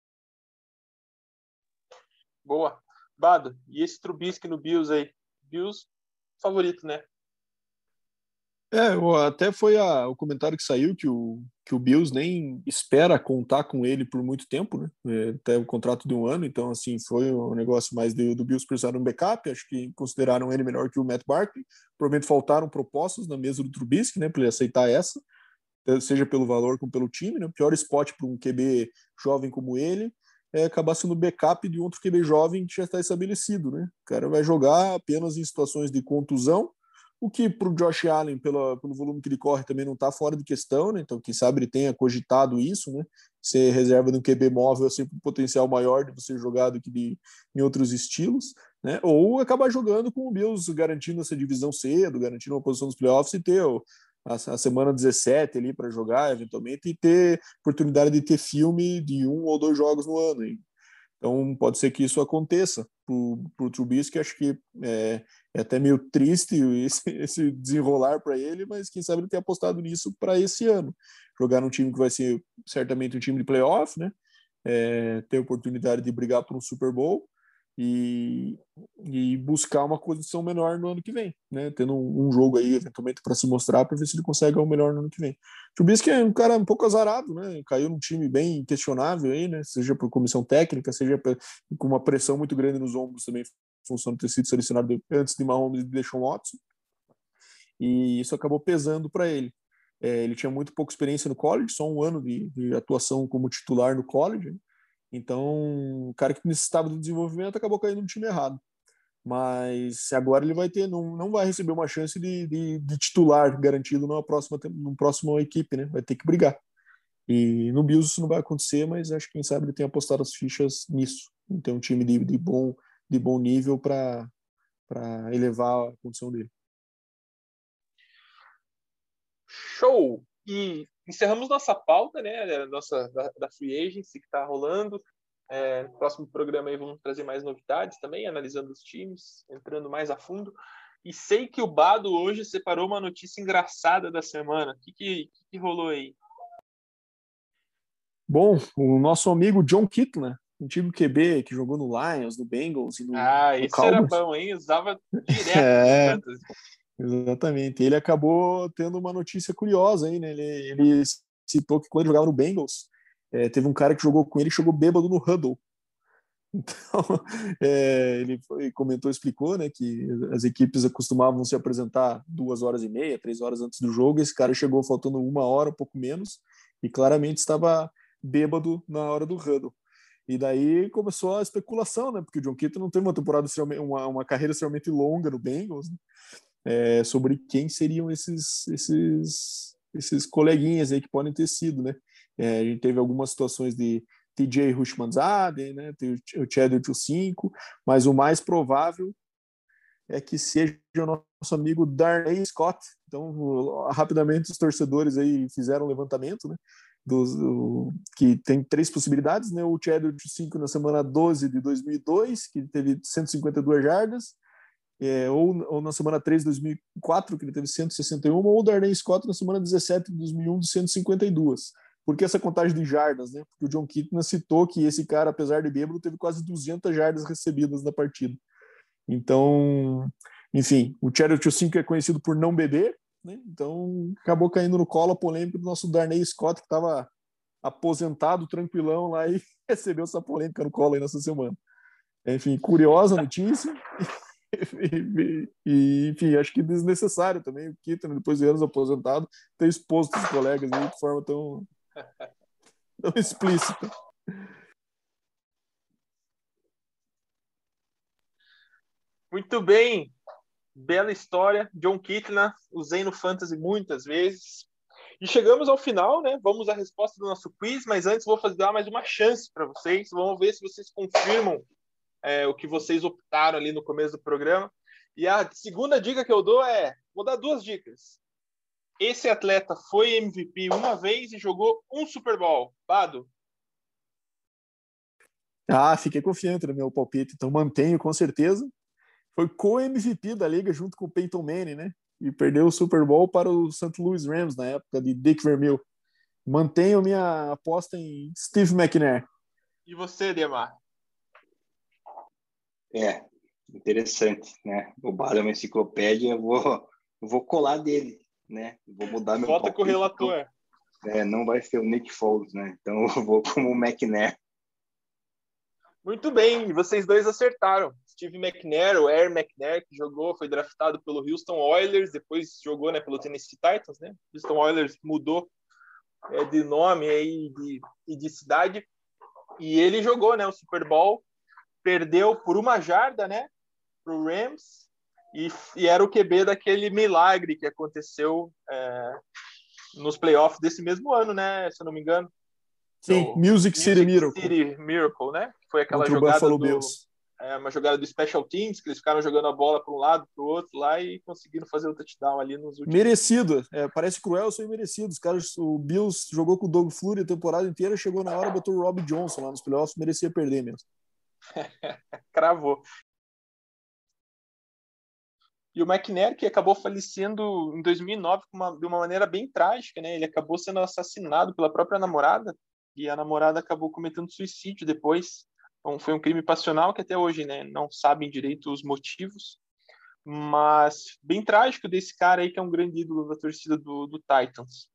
Boa. Bado, e esse Trubisky no Bills aí? Bills favorito, né? É, até foi a, o comentário que saiu que o, que o Bills nem espera contar com ele por muito tempo, né? É, até o contrato de um ano, então, assim, foi um negócio mais de, do Bills precisar de um backup. Acho que consideraram ele melhor que o Matt Barkley. Provavelmente faltaram propostas na mesa do Trubisky, né, para ele aceitar essa, seja pelo valor como pelo time, né? Pior spot para um QB jovem como ele é, acabar sendo backup de outro QB jovem que já está estabelecido, né? O cara vai jogar apenas em situações de contusão, o que para o Josh Allen, pelo, pelo volume que ele corre, também não está fora de questão, né? Então, quem sabe ele tenha cogitado isso, né? Ser reserva de um QB móvel é sempre um potencial maior de você jogar do que de, em outros estilos. né? Ou acabar jogando com o Bills garantindo essa divisão cedo, garantindo uma posição nos playoffs e ter a, a semana 17 ali para jogar, eventualmente, e ter oportunidade de ter filme de um ou dois jogos no ano. Hein? Então, pode ser que isso aconteça para o Trubisky. Acho que é, é, até meio triste <laughs> esse, esse desenrolar para ele, mas quem sabe ele ter apostado nisso para esse ano. Jogar num time que vai ser certamente um time de playoff, né? É, ter oportunidade de brigar por um Super Bowl e, e buscar uma condição melhor no ano que vem, né? Tendo um, um jogo aí, eventualmente, para se mostrar, para ver se ele consegue o melhor no ano que vem. Trubisky é um cara um pouco azarado, né? Caiu num time bem questionável aí, né? Seja por comissão técnica, seja com uma pressão muito grande nos ombros também, função de ter sido selecionado antes de Mahomes e de Deshaun Watson. E isso acabou pesando para ele. É, ele tinha muito pouca experiência no college, só um ano de, de atuação como titular no college? Então, o cara que necessitava do desenvolvimento acabou caindo no time errado. Mas agora ele vai ter, não, não vai receber uma chance de, de, de titular garantido numa próxima, numa próxima equipe, né? Vai ter que brigar. E no Bills isso não vai acontecer, mas acho que quem sabe ele tem apostado as fichas nisso. Tem um time de, de, bom, de bom nível para elevar a condição dele. Show! E encerramos nossa pauta, né? Nossa, da, da Free Agency que está rolando. É, no próximo programa aí vamos trazer mais novidades também, analisando os times, entrando mais a fundo. E sei que o Bado hoje separou uma notícia engraçada da semana. O que, que, que rolou aí? Bom, o nosso amigo John Kitna, antigo QB que jogou no Lions, no Bengals e no Ah, no esse era bom, hein? Usava direto <laughs> é. Exatamente. Ele acabou tendo uma notícia curiosa aí, né? Ele, ele citou que quando ele jogava no Bengals, é, teve um cara que jogou com ele e chegou bêbado no huddle. <laughs> Então, é, ele foi, comentou, explicou, né, que as equipes acostumavam se apresentar duas horas e meia, três horas antes do jogo. Esse cara chegou faltando uma hora, um pouco menos, e claramente estava bêbado na hora do huddle. E daí começou a especulação, né, porque o John Keaton não teve uma temporada, uma, uma carreira extremamente longa no Bengals, né? é, sobre quem seriam esses, esses, esses coleguinhas aí que podem ter sido, né? É, a gente teve algumas situações de TJ Hushmanzade, né? Tem o Cheddar 5, mas o mais provável é que seja o nosso amigo Darnay Scott. Então, rapidamente os torcedores aí fizeram um levantamento, né? Dos, do, que tem três possibilidades, né? O Cheddar 5 na semana 12 de 2002, que teve 152 jardas, é, ou, ou, na semana 3 de 2004, que ele teve 161, ou o Darnay Scott na semana 17 de 2001, de 152. Por que essa contagem de jardas? Né? Porque o John Kitna citou que esse cara, apesar de bêbado, teve quase 200 jardas recebidas na partida. Então, enfim, o Charity 5 é conhecido por não beber, né? então acabou caindo no colo a polêmica do nosso Darnay Scott, que estava aposentado, tranquilão lá e <laughs> recebeu essa polêmica no colo aí nessa semana. Enfim, curiosa notícia. e, enfim, acho que desnecessário também o Keaton, depois de anos aposentado, ter exposto os colegas aí de forma tão, tão explícita. Muito bem, bela história. John Kitna, usei no Fantasy muitas vezes. E chegamos ao final, né? Vamos à resposta do nosso quiz, mas antes vou fazer dar mais uma chance para vocês. Vamos ver se vocês confirmam é, o que vocês optaram ali no começo do programa. E a segunda dica que eu dou é: vou dar duas dicas. Esse atleta foi MVP uma vez e jogou um Super Bowl. Bado. Ah, fiquei confiante no meu palpite, então mantenho com certeza. Foi co-MVP da liga junto com o Peyton Manning, né? E perdeu o Super Bowl para o St. Louis Rams na época de Dick Vermeil. Mantenho minha aposta em Steve McNair. E você, Demar? É, interessante, né? O Bala é uma enciclopédia, eu vou, eu vou colar dele, né? Vou mudar meu Volta com o relator. Então, é, não vai ser o Nick Foles, né? Então <laughs> eu vou como o McNair. Muito bem, vocês dois acertaram. Steve McNair, o Air McNair, que jogou, foi draftado pelo Houston Oilers, depois jogou né, pelo Tennessee Titans, né? Houston Oilers mudou é, de nome aí de, e de cidade. E ele jogou né, o Super Bowl perdeu por uma jarda, né, para o Rams, e, e, era o QB daquele milagre que aconteceu é, nos playoffs desse mesmo ano, né, se eu não me engano. Sim, o Music, Music City Miracle. City Miracle, né? Foi aquela jogada do, é, uma jogada do Special Teams, que eles ficaram jogando a bola para um lado, para o outro lá e conseguiram fazer o touchdown ali nos últimos. Merecido, é, parece cruel, sou merecido. Os caras, o Bills jogou com o Doug Flurry a temporada inteira, chegou na hora, botou o Rob Johnson lá nos playoffs, merecia perder mesmo. <laughs> Cravou. E o McNair, que acabou falecendo em 2009 uma, de uma maneira bem trágica, né? Ele acabou sendo assassinado pela própria namorada e a namorada acabou cometendo suicídio depois. Então, foi um crime passional que até hoje né, não sabem direito os motivos, mas bem trágico desse cara aí que é um grande ídolo da torcida do, do Titans.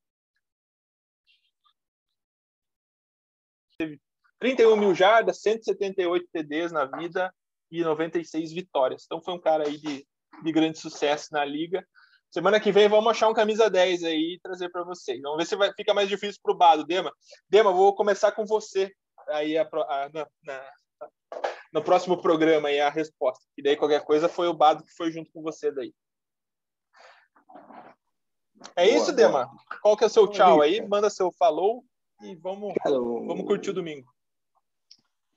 Teve 31 mil jardas, 178 TDs na vida e 96 vitórias. Então foi um cara aí de, de grande sucesso na liga. Semana que vem vamos achar um camisa 10 aí e trazer para vocês. Vamos ver se vai, fica mais difícil para o Bado. Dema, Dema, vou começar com você aí a, a, na, na, no próximo programa aí a resposta. E daí qualquer coisa foi o Bado que foi junto com você daí. É boa, isso, boa. Dema? Qual que é o seu tchau aí? Manda seu falou e vamos, vamos curtir o domingo.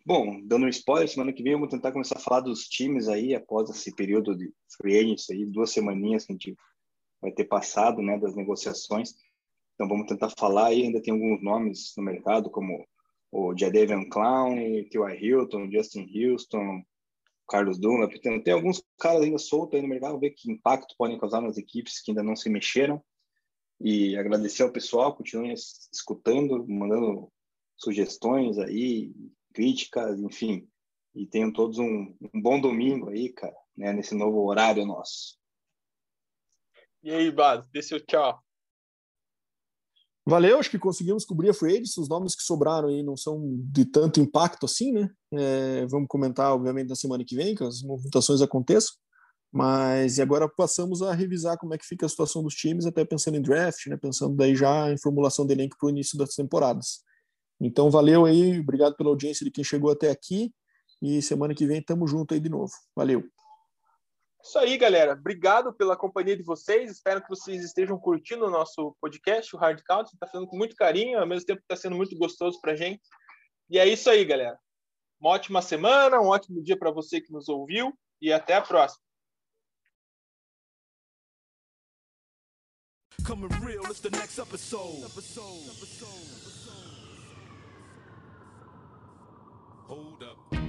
Bom, dando um spoiler, semana que vem vamos tentar começar a falar dos times aí após esse período de free agency aí, duas semaninhas que a gente vai ter passado, né, das negociações. Então vamos tentar falar aí, ainda tem alguns nomes no mercado como o Jadavion Clown, T.Y. Hilton, Justin Houston, Carlos Dunlap, tem, tem alguns caras ainda soltos aí no mercado, ver que impacto podem causar nas equipes que ainda não se mexeram. E agradecer ao pessoal, continuem escutando, mandando sugestões aí, críticas, enfim. E tenham todos um, um bom domingo aí, cara, né, nesse novo horário nosso. E aí, Bado, dê seu tchau. Valeu, acho que conseguimos cobrir a free agency, os nomes que sobraram aí não são de tanto impacto assim, né? É, vamos comentar, obviamente, na semana que vem, que as movimentações aconteçam, mas e agora passamos a revisar como é que fica a situação dos times, até pensando em draft, né? Pensando daí já em formulação de elenco para o início das temporadas. Então, valeu aí, obrigado pela audiência de quem chegou até aqui e semana que vem tamo junto aí de novo. Valeu! Isso aí, galera. Obrigado pela companhia de vocês. Espero que vocês estejam curtindo o nosso podcast, o Hard Count. Está fazendo com muito carinho, ao mesmo tempo está sendo muito gostoso para gente. E é isso aí, galera. Uma ótima semana, um ótimo dia para você que nos ouviu e até a próxima. Hold up.